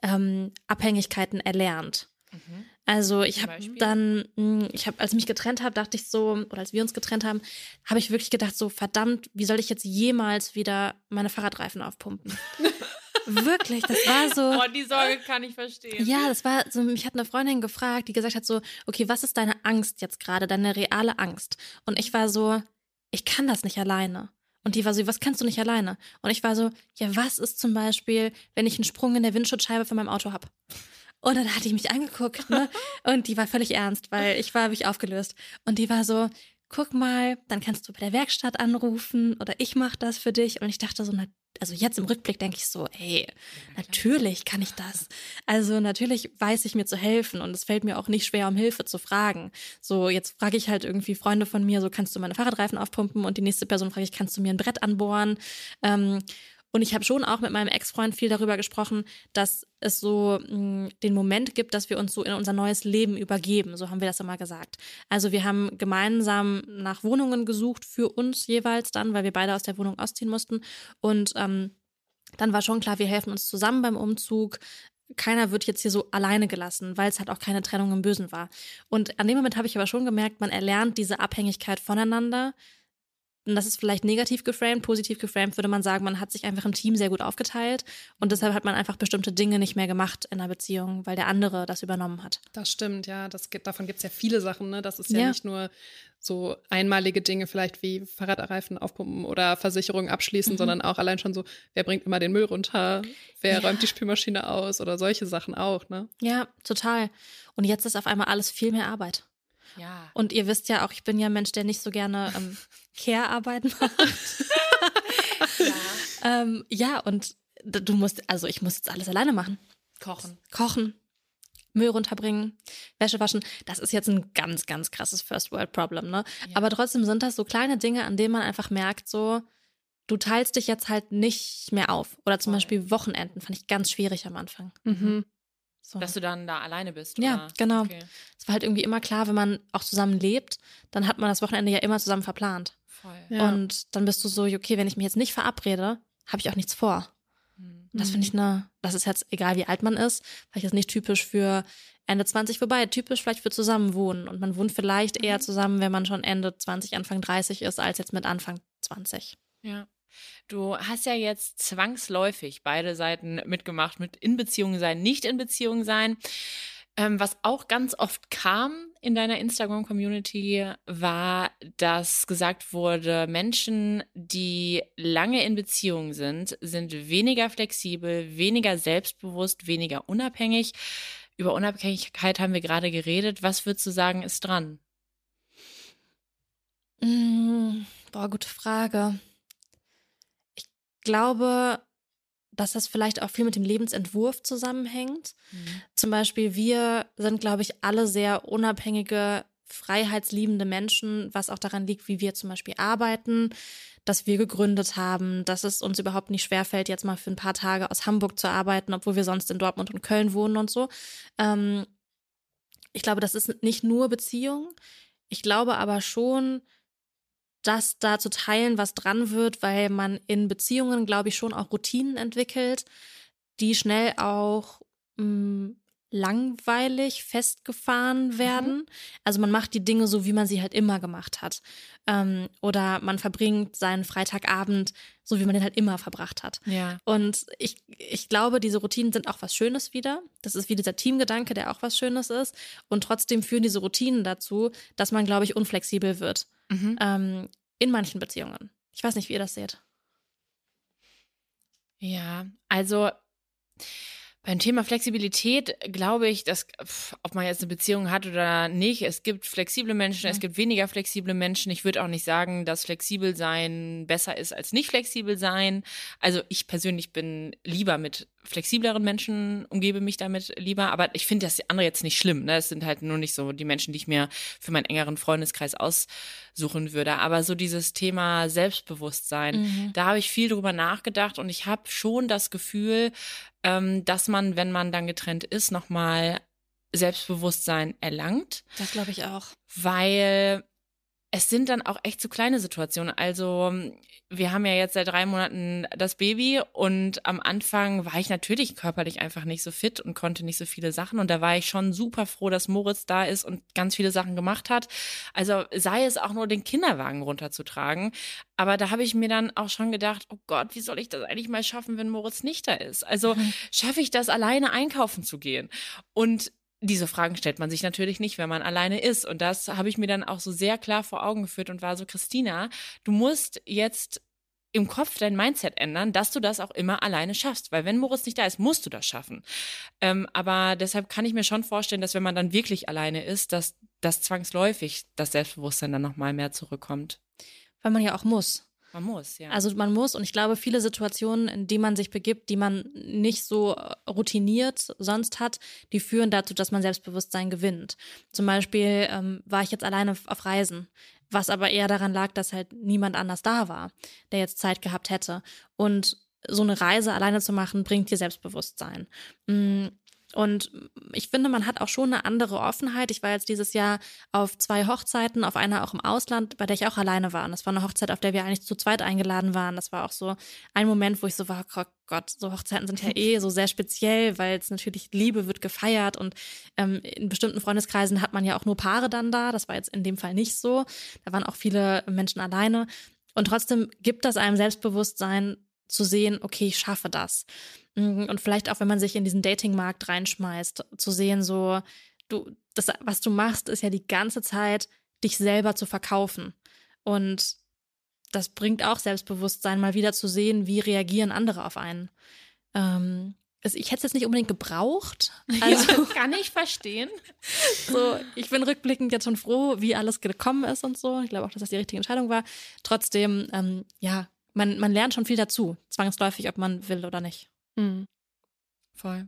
ähm, Abhängigkeiten erlernt. Mhm. Also ich habe dann, hm, ich habe, als ich mich getrennt habe, dachte ich so, oder als wir uns getrennt haben, habe ich wirklich gedacht, so verdammt, wie soll ich jetzt jemals wieder meine Fahrradreifen aufpumpen? wirklich, das war so. Oh, die Sorge kann ich verstehen. Ja, das war so, mich hat eine Freundin gefragt, die gesagt hat so, okay, was ist deine Angst jetzt gerade, deine reale Angst? Und ich war so, ich kann das nicht alleine. Und die war so, was kannst du nicht alleine? Und ich war so, ja, was ist zum Beispiel, wenn ich einen Sprung in der Windschutzscheibe von meinem Auto habe? Und dann hatte ich mich angeguckt, ne? Und die war völlig ernst, weil ich war mich aufgelöst. Und die war so, guck mal, dann kannst du bei der Werkstatt anrufen oder ich mache das für dich. Und ich dachte so, na, also jetzt im Rückblick denke ich so, ey, natürlich kann ich das. Also natürlich weiß ich mir zu helfen und es fällt mir auch nicht schwer, um Hilfe zu fragen. So, jetzt frage ich halt irgendwie Freunde von mir, so kannst du meine Fahrradreifen aufpumpen und die nächste Person frage ich, kannst du mir ein Brett anbohren? Ähm, und ich habe schon auch mit meinem Ex-Freund viel darüber gesprochen, dass es so mh, hm, den Moment gibt, dass wir uns so in unser neues Leben übergeben. So haben wir das immer gesagt. Also wir haben gemeinsam nach Wohnungen gesucht für uns jeweils dann, weil wir beide aus der Wohnung ausziehen mussten. Und ähm, dann war schon klar, wir helfen uns zusammen beim Umzug keiner wird jetzt hier so alleine gelassen, weil es halt auch keine Trennung im Bösen war. Und an dem Moment habe ich aber schon gemerkt, man erlernt diese Abhängigkeit voneinander, und das ist vielleicht negativ geframed, positiv geframed würde man sagen, man hat sich einfach im Team sehr gut aufgeteilt und deshalb hat man einfach bestimmte Dinge nicht mehr gemacht in einer Beziehung, weil der andere das übernommen hat. Das stimmt, ja. Das gibt, davon gibt es ja viele Sachen. Ne? Das ist ja, ja, nicht nur so einmalige Dinge, vielleicht wie Fahrradreifen aufpumpen oder Versicherungen abschließen, mhm. sondern auch allein schon so, wer bringt immer den Müll runter, wer ja. räumt die Spülmaschine aus oder solche Sachen auch. Ne? Ja, total. Und jetzt ist auf einmal alles viel mehr Arbeit. Ja. Und ihr wisst ja auch, ich bin ja ein Mensch, der nicht so gerne ähm, Care-Arbeit macht. ja. ähm, ja, und du musst, also ich muss jetzt alles alleine machen. Kochen. Kochen. Müll runterbringen, Wäsche waschen. Das ist jetzt ein ganz, ganz krasses First World Problem, ne? Ja. Aber trotzdem sind das so kleine Dinge, an denen man einfach merkt, so, du teilst dich jetzt halt nicht mehr auf. Oder zum Beispiel Wochenenden fand ich ganz schwierig am Anfang. Mhm. So. Dass du dann da alleine bist. Ja, oder? genau. Es okay. war halt irgendwie immer klar, wenn man auch zusammen lebt, dann hat man das Wochenende ja immer zusammen verplant. Voll. Ja. Und dann bist du so, okay, wenn ich mich jetzt nicht verabrede, habe ich auch nichts vor. Mhm. Das finde ich eine, das ist jetzt egal, wie alt man ist, vielleicht ist nicht typisch für Ende 20 vorbei, typisch vielleicht für Zusammenwohnen. Und man wohnt vielleicht eher mhm. zusammen, wenn man schon Ende 20, Anfang 30 ist, als jetzt mit Anfang 20. Ja. Du hast ja jetzt zwangsläufig beide Seiten mitgemacht, mit in Beziehung sein, nicht in Beziehung sein. Ähm, was auch ganz oft kam in deiner Instagram-Community, war, dass gesagt wurde, Menschen, die lange in Beziehung sind, sind weniger flexibel, weniger selbstbewusst, weniger unabhängig. Über Unabhängigkeit haben wir gerade geredet. Was würdest du sagen, ist dran? Mm, boah, gute Frage glaube, dass das vielleicht auch viel mit dem Lebensentwurf zusammenhängt. Mhm. Zum Beispiel, wir sind, glaube ich, alle sehr unabhängige, freiheitsliebende Menschen, was auch daran liegt, wie wir zum Beispiel arbeiten, dass wir gegründet haben, dass es uns überhaupt nicht schwerfällt, jetzt mal für ein paar Tage aus Hamburg zu arbeiten, obwohl wir sonst in Dortmund und Köln wohnen und so. Ähm, ich glaube, das ist nicht nur Beziehung. Ich glaube aber schon, dass da zu teilen was dran wird, weil man in Beziehungen, glaube ich, schon auch Routinen entwickelt, die schnell auch mh, mm, langweilig festgefahren mhm. werden. Mhm. Also man macht die Dinge so, wie man sie halt immer gemacht hat. Ähm, oder man verbringt seinen Freitagabend so, wie man den halt immer verbracht hat. Ja. Und ich, ich glaube, diese Routinen sind auch was Schönes wieder. Das ist wie dieser Teamgedanke, der auch was Schönes ist. Und trotzdem führen diese Routinen dazu, dass man, glaube ich, unflexibel wird. Mhm. Ähm, in manchen Beziehungen. Ich weiß nicht, wie ihr das seht. Ja, also beim Thema Flexibilität glaube ich, dass, ob man jetzt eine Beziehung hat oder nicht, es gibt flexible Menschen, ja. es gibt weniger flexible Menschen. Ich würde auch nicht sagen, dass flexibel sein besser ist als nicht flexibel sein. Also ich persönlich bin lieber mit flexibleren Menschen, umgebe mich damit lieber. Aber ich finde das andere jetzt nicht schlimm. Ne? Es sind halt nur nicht so die Menschen, die ich mir für meinen engeren Freundeskreis aussuchen würde. Aber so dieses Thema Selbstbewusstsein, mhm. da habe ich viel drüber nachgedacht und ich habe schon das Gefühl, ähm, dass man, wenn man dann getrennt ist, nochmal Selbstbewusstsein erlangt. Das glaube ich auch. Weil es sind dann auch echt so kleine Situationen. Also wir haben ja jetzt seit drei Monaten das Baby und am Anfang war ich natürlich körperlich einfach nicht so fit und konnte nicht so viele Sachen. Und da war ich schon super froh, dass Moritz da ist und ganz viele Sachen gemacht hat. Also sei es auch nur den Kinderwagen runterzutragen. Aber da habe ich mir dann auch schon gedacht, oh Gott, wie soll ich das eigentlich mal schaffen, wenn Moritz nicht da ist? Also mhm. schaffe ich das alleine einkaufen zu gehen? Und diese Fragen stellt man sich natürlich nicht, wenn man alleine ist. Und das habe ich mir dann auch so sehr klar vor Augen geführt und war so, Christina, du musst jetzt im Kopf dein Mindset ändern, dass du das auch immer alleine schaffst. Weil wenn Moritz nicht da ist, musst du das schaffen. Ähm, aber deshalb kann ich mir schon vorstellen, dass wenn man dann wirklich alleine ist, dass das zwangsläufig das Selbstbewusstsein dann nochmal mehr zurückkommt. Weil man ja auch muss. Man muss, ja. Also man muss und ich glaube, viele Situationen, in die man sich begibt, die man nicht so routiniert sonst hat, die führen dazu, dass man Selbstbewusstsein gewinnt. Zum Beispiel ähm, war ich jetzt alleine auf Reisen, was aber eher daran lag, dass halt niemand anders da war, der jetzt Zeit gehabt hätte. Und so eine Reise alleine zu machen, bringt dir Selbstbewusstsein. Mm, und ich finde, man hat auch schon eine andere Offenheit. Ich war jetzt dieses Jahr auf zwei Hochzeiten, auf einer auch im Ausland, bei der ich auch alleine war. Und das war eine Hochzeit, auf der wir eigentlich zu zweit eingeladen waren. Das war auch so ein Moment, wo ich so war, oh Gott, so Hochzeiten sind ja eh so sehr speziell, weil es natürlich Liebe wird gefeiert und ähm, in bestimmten Freundeskreisen hat man ja auch nur Paare dann da. Das war jetzt in dem Fall nicht so. Da waren auch viele Menschen alleine. Und trotzdem gibt das einem Selbstbewusstsein zu sehen, okay, ich schaffe das. Mhm, und vielleicht auch, wenn man sich in diesen Datingmarkt reinschmeißt, zu sehen, so, du, das, was du machst, ist ja die ganze Zeit, dich selber zu verkaufen. Und das bringt auch Selbstbewusstsein, mal wieder zu sehen, wie reagieren andere auf einen. Ähm, ich hätte es jetzt nicht unbedingt gebraucht. Also ja, kann ich verstehen. So, ich bin rückblickend jetzt schon froh, wie alles gekommen ist und so. Ich glaube auch, dass das die richtige Entscheidung war. Trotzdem, ähm, ja, man, man lernt schon viel dazu, zwangsläufig, ob man will oder nicht. Mhm. Voll.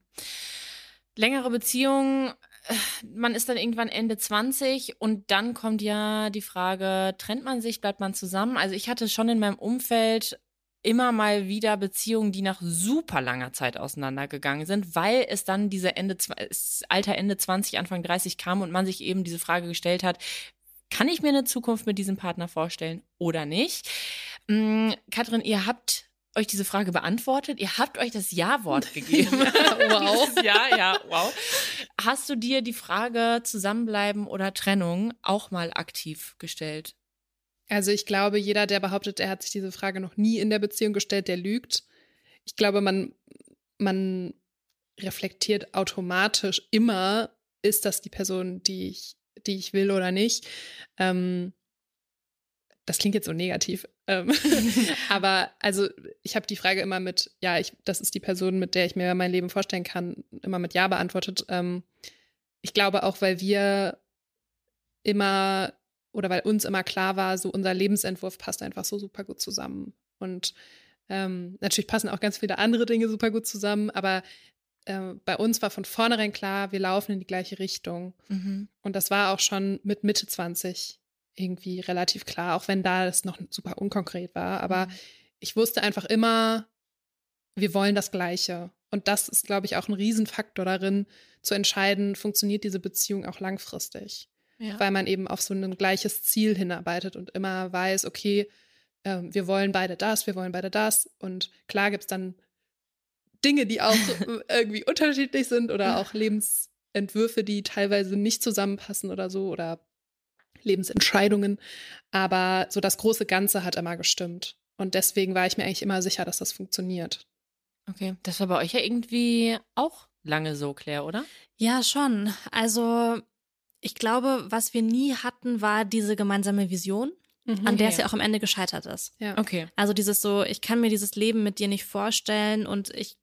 Längere Beziehungen, äh, man ist dann irgendwann Ende 20 und dann kommt ja die Frage, trennt man sich, bleibt man zusammen? Also ich hatte schon in meinem Umfeld immer mal wieder Beziehungen, die nach super langer Zeit auseinandergegangen sind, weil es dann diese Ende, Alter Ende 20, Anfang 30 kam und man sich eben diese Frage gestellt hat, kann ich mir eine Zukunft mit diesem Partner vorstellen oder nicht? Mhm, Katrin, ihr habt euch diese Frage beantwortet. Ihr habt euch das Ja-Wort gegeben. wow. ja, ja, wow. Hast du dir die Frage Zusammenbleiben oder Trennung auch mal aktiv gestellt? Also ich glaube, jeder, der behauptet, er hat sich diese Frage noch nie in der Beziehung gestellt, der lügt. Ich glaube, man, man reflektiert automatisch immer, ist das die Person, die ich, die ich will oder nicht. Ähm, das klingt jetzt so negativ. Ähm, aber also ich habe die Frage immer mit, ja, ich, das ist die Person, mit der ich mir mein Leben vorstellen kann, immer mit Ja beantwortet. Ähm, ich glaube auch, weil wir immer oder weil uns immer klar war, so unser Lebensentwurf passt einfach so super gut zusammen. Und ähm, natürlich passen auch ganz viele andere Dinge super gut zusammen, aber äh, bei uns war von vornherein klar, wir laufen in die gleiche Richtung. Mhm. Und das war auch schon mit Mitte 20 irgendwie relativ klar, auch wenn da es noch super unkonkret war. Aber mhm. ich wusste einfach immer, wir wollen das Gleiche. Und das ist, glaube ich, auch ein Riesenfaktor darin, zu entscheiden, funktioniert diese Beziehung auch langfristig. ja. weil man eben auf so ein gleiches Ziel hinarbeitet und immer weiß, okay, äh, wir wollen beide das, wir wollen beide das. Und klar gibt es dann Dinge, die auch irgendwie unterschiedlich sind oder auch Lebensentwürfe, die teilweise nicht zusammenpassen oder so oder Lebensentscheidungen. Aber so das große Ganze hat immer gestimmt. Und deswegen war ich mir eigentlich immer sicher, dass das funktioniert. Okay, das war bei euch ja irgendwie auch lange so, Claire, oder? Ja, schon. Also ich glaube, was wir nie hatten, war diese gemeinsame Vision. Mhm, an der es ja auch am Ende gescheitert ist. Ja. Okay. Also dieses so, ich kann mir dieses Leben mit dir nicht vorstellen und ich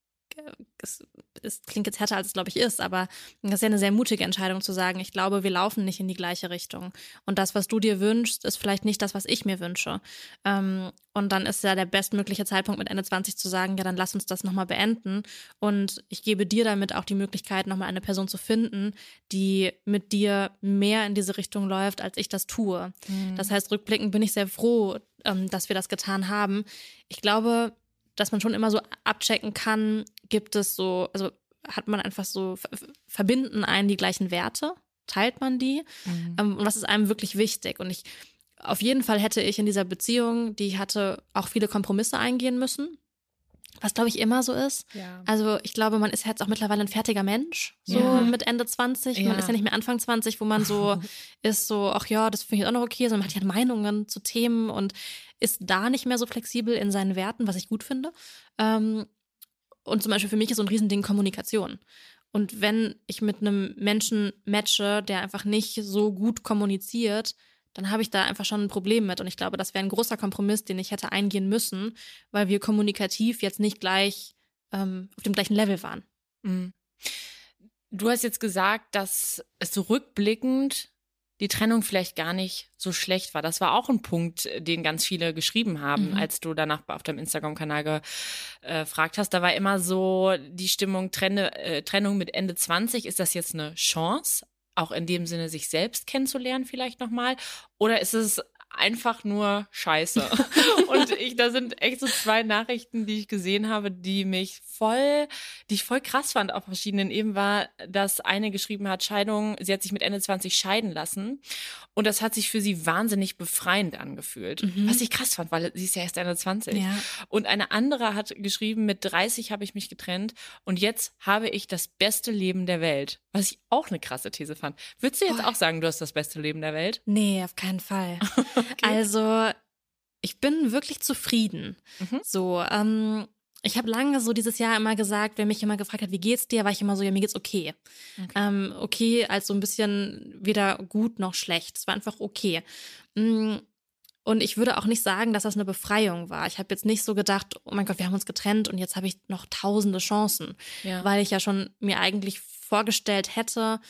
es, es klingt jetzt härter, als es glaube ich ist, aber das ist ja eine sehr mutige Entscheidung zu sagen, ich glaube, wir laufen nicht in die gleiche Richtung. Und das, was du dir wünschst, ist vielleicht nicht das, was ich mir wünsche. Ähm, und dann ist ja der bestmögliche Zeitpunkt mit Ende 20 zu sagen, ja, dann lass uns das nochmal beenden. Und ich gebe dir damit auch die Möglichkeit, nochmal eine Person zu finden, die mit dir mehr in diese Richtung läuft, als ich das tue. Mhm. Das heißt, rückblickend bin ich sehr froh, ähm, dass wir das getan haben. Ich glaube, dass man schon immer so abchecken kann, gibt es so, also hat man einfach so, verbinden einen die gleichen Werte? Teilt man die? Mhm. Ähm, und was ist einem wirklich wichtig? Und ich, auf jeden Fall hätte ich in dieser Beziehung, die ich hatte, auch viele Kompromisse eingehen müssen. Was glaube ich immer so ist. Ja. Also ich glaube, man ist jetzt auch mittlerweile ein fertiger Mensch, so ja. mit Ende 20. Ja. Man ist ja nicht mehr Anfang 20, wo man so ist, so, ach ja, das finde ich auch noch okay, sondern man hat ja Meinungen zu Themen und ist da nicht mehr so flexibel in seinen Werten, was ich gut finde. Ähm, und zum Beispiel für mich ist so ein Riesending Kommunikation. Und wenn ich mit einem Menschen matche, der einfach nicht so gut kommuniziert, dann habe ich da einfach schon ein Problem mit. Und ich glaube, das wäre ein großer Kompromiss, den ich hätte eingehen müssen, weil wir kommunikativ jetzt nicht gleich ähm, auf dem gleichen Level waren. Mhm. Du hast jetzt gesagt, dass es rückblickend die Trennung vielleicht gar nicht so schlecht war. Das war auch ein Punkt, den ganz viele geschrieben haben, mhm. als du danach auf deinem Instagram-Kanal gefragt hast. Da war immer so die Stimmung, Trenne, äh, Trennung mit Ende 20, ist das jetzt eine Chance? Auch in dem Sinne, sich selbst kennenzulernen, vielleicht nochmal? Oder ist es einfach nur scheiße. und ich, da sind echt so zwei Nachrichten, die ich gesehen habe, die mich voll, die ich voll krass fand auf verschiedenen Ebenen war, dass eine geschrieben hat, Scheidung, sie hat sich mit Ende 20 scheiden lassen. Und das hat sich für sie wahnsinnig befreiend angefühlt. Mhm. Was ich krass fand, weil sie ist ja erst Ende 20. Ja. Und eine andere hat geschrieben, mit 30 habe ich mich getrennt und jetzt habe ich das beste Leben der Welt. Was ich auch eine krasse These fand. Würdest du jetzt oh. auch sagen, du hast das beste Leben der Welt? Nee, auf keinen Fall. okay. Also, ich bin wirklich zufrieden. Mhm. So, ähm, ich habe lange so dieses Jahr immer gesagt, wer mich immer gefragt hat, wie geht's dir, war ich immer so, ja, mir geht's okay. Okay, ähm, okay als so ein bisschen weder gut noch schlecht. Es war einfach okay. Mm, und ich würde auch nicht sagen, dass das eine Befreiung war. Ich habe jetzt nicht so gedacht, oh mein Gott, wir haben uns getrennt und jetzt habe ich noch tausende Chancen, ja. weil ich ja schon mir eigentlich vorgestellt hätte,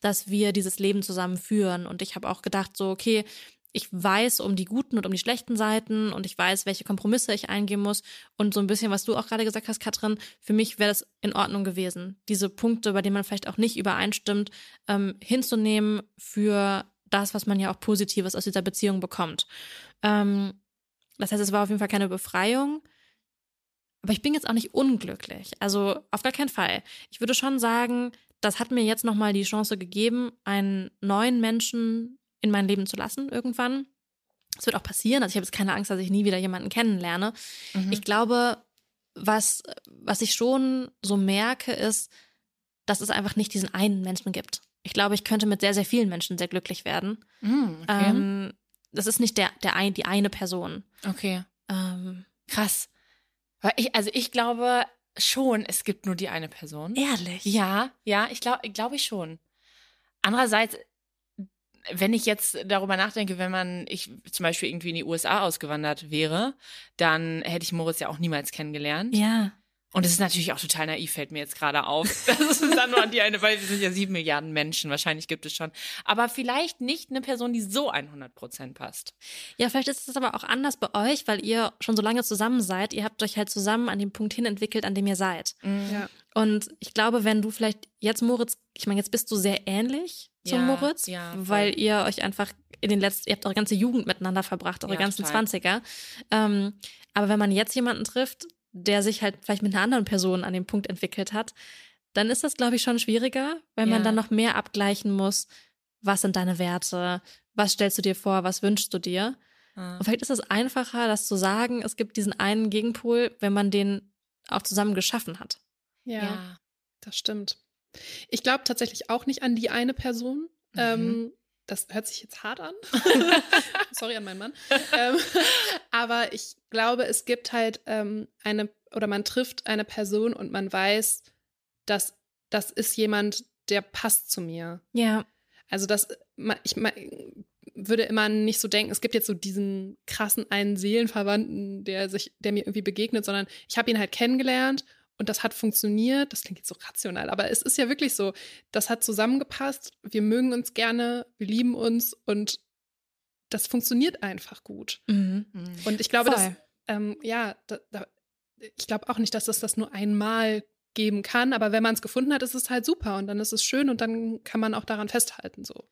dass wir dieses Leben zusammen führen. Und ich habe auch gedacht, so, okay, ich weiß um die guten und um die schlechten Seiten und ich weiß, welche Kompromisse ich eingehen muss. Und so ein bisschen, was du auch gerade gesagt hast, Katrin, für mich wäre das in Ordnung gewesen, diese Punkte, bei denen man vielleicht auch nicht übereinstimmt, ähm, hinzunehmen für das, was man ja auch Positives aus dieser Beziehung bekommt. Ähm, das heißt, es war auf jeden Fall keine Befreiung. Aber ich bin jetzt auch nicht unglücklich. Also auf gar keinen Fall. Ich würde schon sagen, das hat mir jetzt nochmal die Chance gegeben, einen neuen Menschen in mein Leben zu lassen irgendwann. Das wird auch passieren. Also ich habe jetzt keine Angst, dass ich nie wieder jemanden kennenlerne. Mhm. Ich glaube, was, was ich schon so merke, ist, dass es einfach nicht diesen einen Menschen gibt. Ich glaube, ich könnte mit sehr, sehr vielen Menschen sehr glücklich werden. Mhm, okay. ähm, das ist nicht der, der ein, die eine Person. Okay. Ähm, Krass. Ich, also ich glaube schon, es gibt nur die eine Person. Ehrlich? Ja, ja, ich glaube, glaube ich schon. Andererseits wenn ich jetzt darüber nachdenke, wenn man, ich zum Beispiel irgendwie in die USA ausgewandert wäre, dann hätte ich Moritz ja auch niemals kennengelernt. Ja. Und es ist natürlich auch total naiv, fällt mir jetzt gerade auf. Das ist dann nur die eine, weil wir sind ja sieben Milliarden Menschen, wahrscheinlich gibt es schon. Aber vielleicht nicht eine Person, die so 100 Prozent passt. Ja, vielleicht ist es aber auch anders bei euch, weil ihr schon so lange zusammen seid. Ihr habt euch halt zusammen an dem Punkt hin entwickelt, an dem ihr seid. Mhm. Ja. Und ich glaube, wenn du vielleicht jetzt Moritz, ich meine, jetzt bist du sehr ähnlich zum ja, Moritz, ja, weil ihr euch einfach in den letzten, ihr habt eure ganze Jugend miteinander verbracht, eure ja, ganzen Zwanziger. Ähm, aber wenn man jetzt jemanden trifft, der sich halt vielleicht mit einer anderen Person an dem Punkt entwickelt hat, dann ist das, glaube ich, schon schwieriger, weil man dann noch mehr abgleichen muss. was sind deine Werte, was stellst du dir vor, was wünschst du dir. Und vielleicht ist es einfacher, das zu sagen, es gibt diesen einen Gegenpol, wenn man den auch zusammen geschaffen hat. Ja, ja. das stimmt. Ich glaube tatsächlich auch nicht an die eine Person. Mhm. Ähm, das hört sich jetzt hart an. Sorry an meinen Mann. ähm, aber ich glaube, es gibt halt ähm, eine, oder man trifft eine Person und man weiß, dass das ist jemand, der passt zu mir. Ja. Also das, ich würde immer nicht so denken, es gibt jetzt so diesen krassen einen Seelenverwandten, der sich, der mir irgendwie begegnet, sondern ich habe ihn halt kennengelernt und das hat funktioniert. Das klingt jetzt so rational, aber es ist ja wirklich so, das hat zusammengepasst. Wir mögen uns gerne, wir lieben uns und das funktioniert einfach gut. Mhm. Und ich glaube, Voll. dass, ähm, ja, da, da, ich glaube auch nicht, dass das das nur einmal geben kann, aber wenn man es gefunden hat, ist es halt super und dann ist es schön und dann kann man auch daran festhalten so.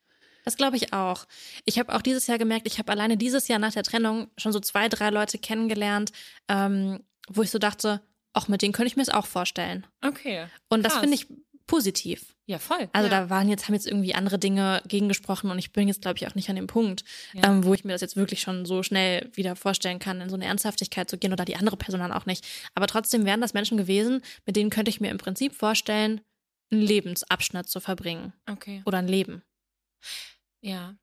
Das glaube ich auch. Ich habe auch dieses Jahr gemerkt, ich habe alleine dieses Jahr nach der Trennung schon so zwei, drei Leute kennengelernt, ähm, wo ich so dachte, auch mit denen könnte ich mir es auch vorstellen. Okay. Und das finde ich positiv. Ja, voll. Also ja. da waren jetzt, haben jetzt irgendwie andere Dinge gegengesprochen und ich bin jetzt, glaube ich, auch nicht an dem Punkt, ja. ähm, wo ich mir das jetzt wirklich schon so schnell wieder vorstellen kann, in so eine Ernsthaftigkeit zu gehen oder die andere Person dann auch nicht. Aber trotzdem wären das Menschen gewesen, mit denen könnte ich mir im Prinzip vorstellen, einen Lebensabschnitt zu verbringen. Okay. Oder ein Leben. Ja.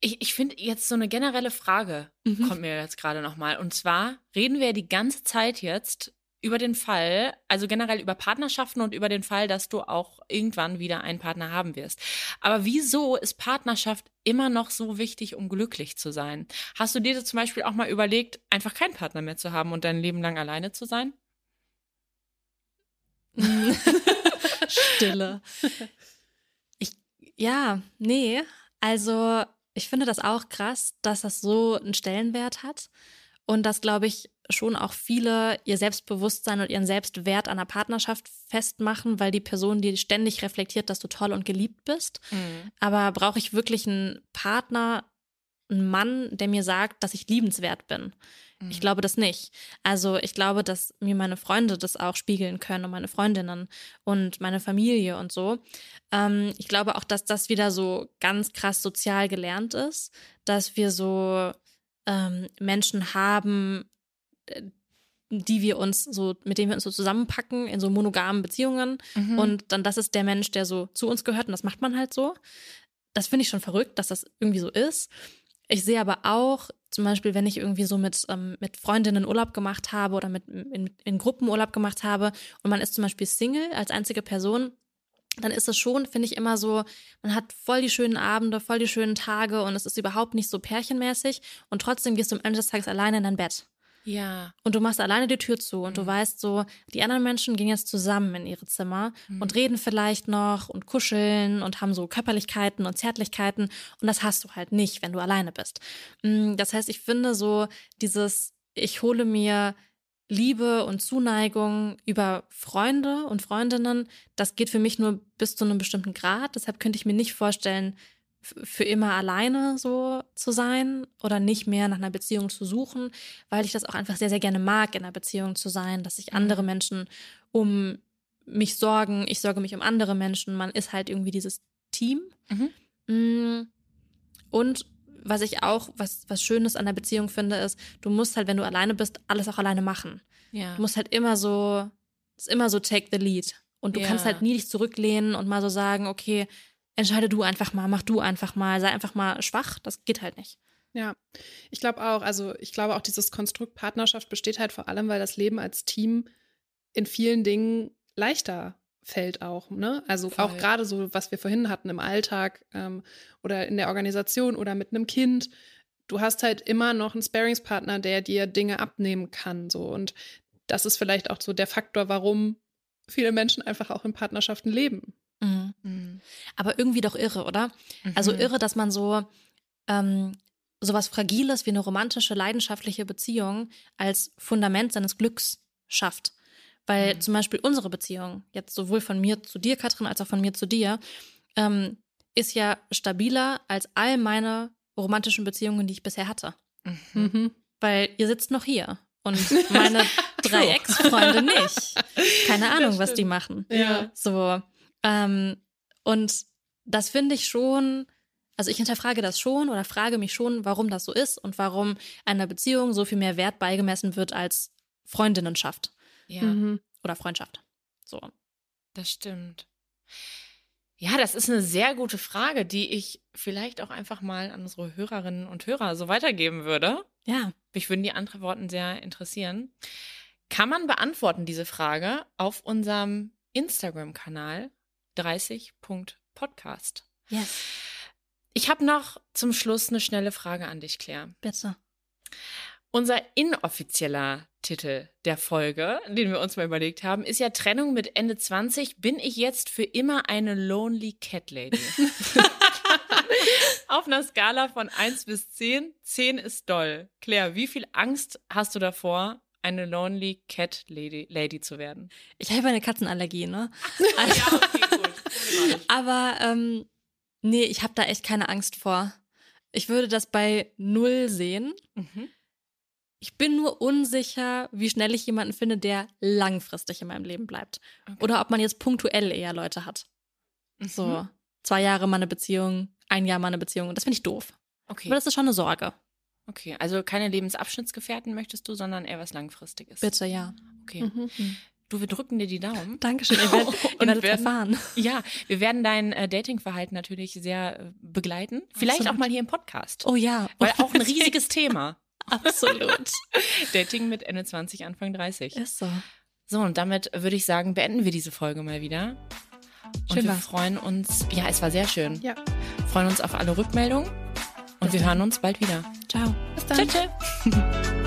Ich, ich finde jetzt so eine generelle Frage mhm. kommt mir jetzt gerade nochmal. Und zwar reden wir die ganze Zeit jetzt über den Fall, also generell über Partnerschaften und über den Fall, dass du auch irgendwann wieder einen Partner haben wirst. Aber wieso ist Partnerschaft immer noch so wichtig, um glücklich zu sein? Hast du dir zum Beispiel auch mal überlegt, einfach keinen Partner mehr zu haben und dein Leben lang alleine zu sein? Stille. Ich, ja, nee. Also, ich finde das auch krass, dass das so einen Stellenwert hat. Und dass, glaube ich, schon auch viele ihr Selbstbewusstsein und ihren Selbstwert an der Partnerschaft festmachen, weil die Person dir ständig reflektiert, dass du toll und geliebt bist. Mhm. Aber brauche ich wirklich einen Partner, einen Mann, der mir sagt, dass ich liebenswert bin? Mhm. Ich glaube das nicht. Also ich glaube, dass mir meine Freunde das auch spiegeln können und meine Freundinnen und meine Familie und so. Ähm, ich glaube auch, dass das wieder so ganz krass sozial gelernt ist, dass wir so ähm, Menschen haben, äh, die wir uns so, mit denen wir uns so zusammenpacken in so monogamen Beziehungen. Mhm. Und dann das ist der Mensch, der so zu uns gehört und das macht man halt so. Das finde ich schon verrückt, dass das irgendwie so ist. Ich sehe aber auch, zum Beispiel, wenn ich irgendwie so mit, ähm, mit Freundinnen Urlaub gemacht habe oder mit, in, in Gruppen Urlaub gemacht habe und man ist zum Beispiel Single als einzige Person, dann ist es schon, finde ich, immer so, man hat voll die schönen Abende, voll die schönen Tage und es ist überhaupt nicht so pärchenmäßig und trotzdem gehst du am Ende des Tages alleine in dein Bett. Ja. Und du machst alleine die Tür zu und mhm. du weißt so, die anderen Menschen gehen jetzt zusammen in ihre Zimmer mhm. und reden vielleicht noch und kuscheln und haben so Körperlichkeiten und Zärtlichkeiten und das hast du halt nicht, wenn du alleine bist. Mm, das heißt, ich finde so dieses, ich hole mir Liebe und Zuneigung über Freunde und Freundinnen, das geht für mich nur bis zu einem bestimmten Grad. Deshalb könnte ich mir nicht vorstellen, für immer alleine so zu sein oder nicht mehr nach einer Beziehung zu suchen, weil ich das auch einfach sehr, sehr gerne mag, in einer Beziehung zu sein, dass sich andere mhm. Menschen um mich sorgen, ich sorge mich um andere Menschen, man ist halt irgendwie dieses Team. Mhm. Mm. Und was ich auch, was, was Schönes an der Beziehung finde, ist, du musst halt, wenn du alleine bist, alles auch alleine machen. Ja. Du musst halt immer so, ist immer so take the lead. Und du ja. kannst halt nie dich zurücklehnen und mal so sagen, okay, entscheide du einfach mal, mach du einfach mal, sei einfach mal schwach. Das geht halt nicht. Ja, ich glaube auch. Also ich glaube auch, dieses Konstrukt Partnerschaft besteht halt vor allem, weil das Leben als Team in vielen Dingen leichter fällt auch. Ne? Also Voll. auch gerade so, was wir vorhin hatten im Alltag ähm, oder in der Organisation oder mit einem Kind. Du hast halt immer noch einen Sparingspartner, der dir Dinge abnehmen kann. So. Und das ist vielleicht auch so der Faktor, warum viele Menschen einfach auch in Partnerschaften leben. Mhm. Mhm. Aber irgendwie doch irre, oder? Mhm. Also irre, dass man so ähm, sowas Fragiles wie eine romantische, leidenschaftliche Beziehung als Fundament seines Glücks schafft. Weil mhm. zum Beispiel unsere Beziehung, jetzt sowohl von mir zu dir, Katrin, als auch von mir zu dir, ähm, ist ja stabiler als all meine romantischen Beziehungen, die ich bisher hatte. Mhm. mhm. Weil ihr sitzt noch hier und meine drei Ex-Freunde nicht. Keine Ahnung, was die machen. Ja. So. Ähm, und das finde ich schon Also ich hinterfrage das schon oder frage mich schon, warum das so ist und warum einer Beziehung so viel mehr Wert beigemessen wird als Freundinnenschaft. Ja, Mhm. Oder Freundschaft. So. das stimmt. Ja, das ist eine sehr gute Frage, die ich vielleicht auch einfach mal an unsere Hörerinnen und Hörer so weitergeben würde. Ja. Mich würden die Antworten sehr interessieren. Kann man beantworten, diese Frage, auf unserem Instagram-Kanal 30.podcast. Yes. Ich habe noch zum Schluss eine schnelle Frage an dich, Claire. Bitte. Unser inoffizieller Titel der Folge, den wir uns mal überlegt haben, ist ja Trennung mit Ende 20. Bin ich jetzt für immer eine Lonely Cat Lady? Auf einer Skala von 1 bis 10. 10 ist doll. Claire, wie viel Angst hast du davor, eine Lonely Cat Lady, Lady zu werden? Ich habe eine Katzenallergie, ne? Ja, okay, gut. Aber ähm, nee, ich habe da echt keine Angst vor. Ich würde das bei null sehen. Mhm. Ich bin nur unsicher, wie schnell ich jemanden finde, der langfristig in meinem Leben bleibt. Okay. Oder ob man jetzt punktuell eher Leute hat. So Mhm. zwei Jahre mal eine Beziehung, ein Jahr mal eine Beziehung. Und das finde ich doof. Okay. Aber das ist schon eine Sorge. okay, also keine Lebensabschnittsgefährten möchtest du, sondern eher was Langfristiges. Bitte, ja. Okay. Mhm. Du, wir drücken dir die Daumen. Dankeschön. Ihr werdet, ihr Und werdet werden- erfahren. Ja, wir werden dein äh, Datingverhalten natürlich sehr äh, begleiten. Vielleicht Absolut. auch mal hier im Podcast. Oh ja. Weil auch ein riesiges Thema. Absolut. Dating mit Ende 20, Anfang 30. Ist so. So, und damit würde ich sagen, beenden wir diese Folge mal wieder. Und Schön wir war's. freuen uns, ja, es war sehr schön. Ja. Freuen uns auf alle Rückmeldungen und wir hören uns bald wieder. Ciao. Bis dann. Tschüss. tschüss.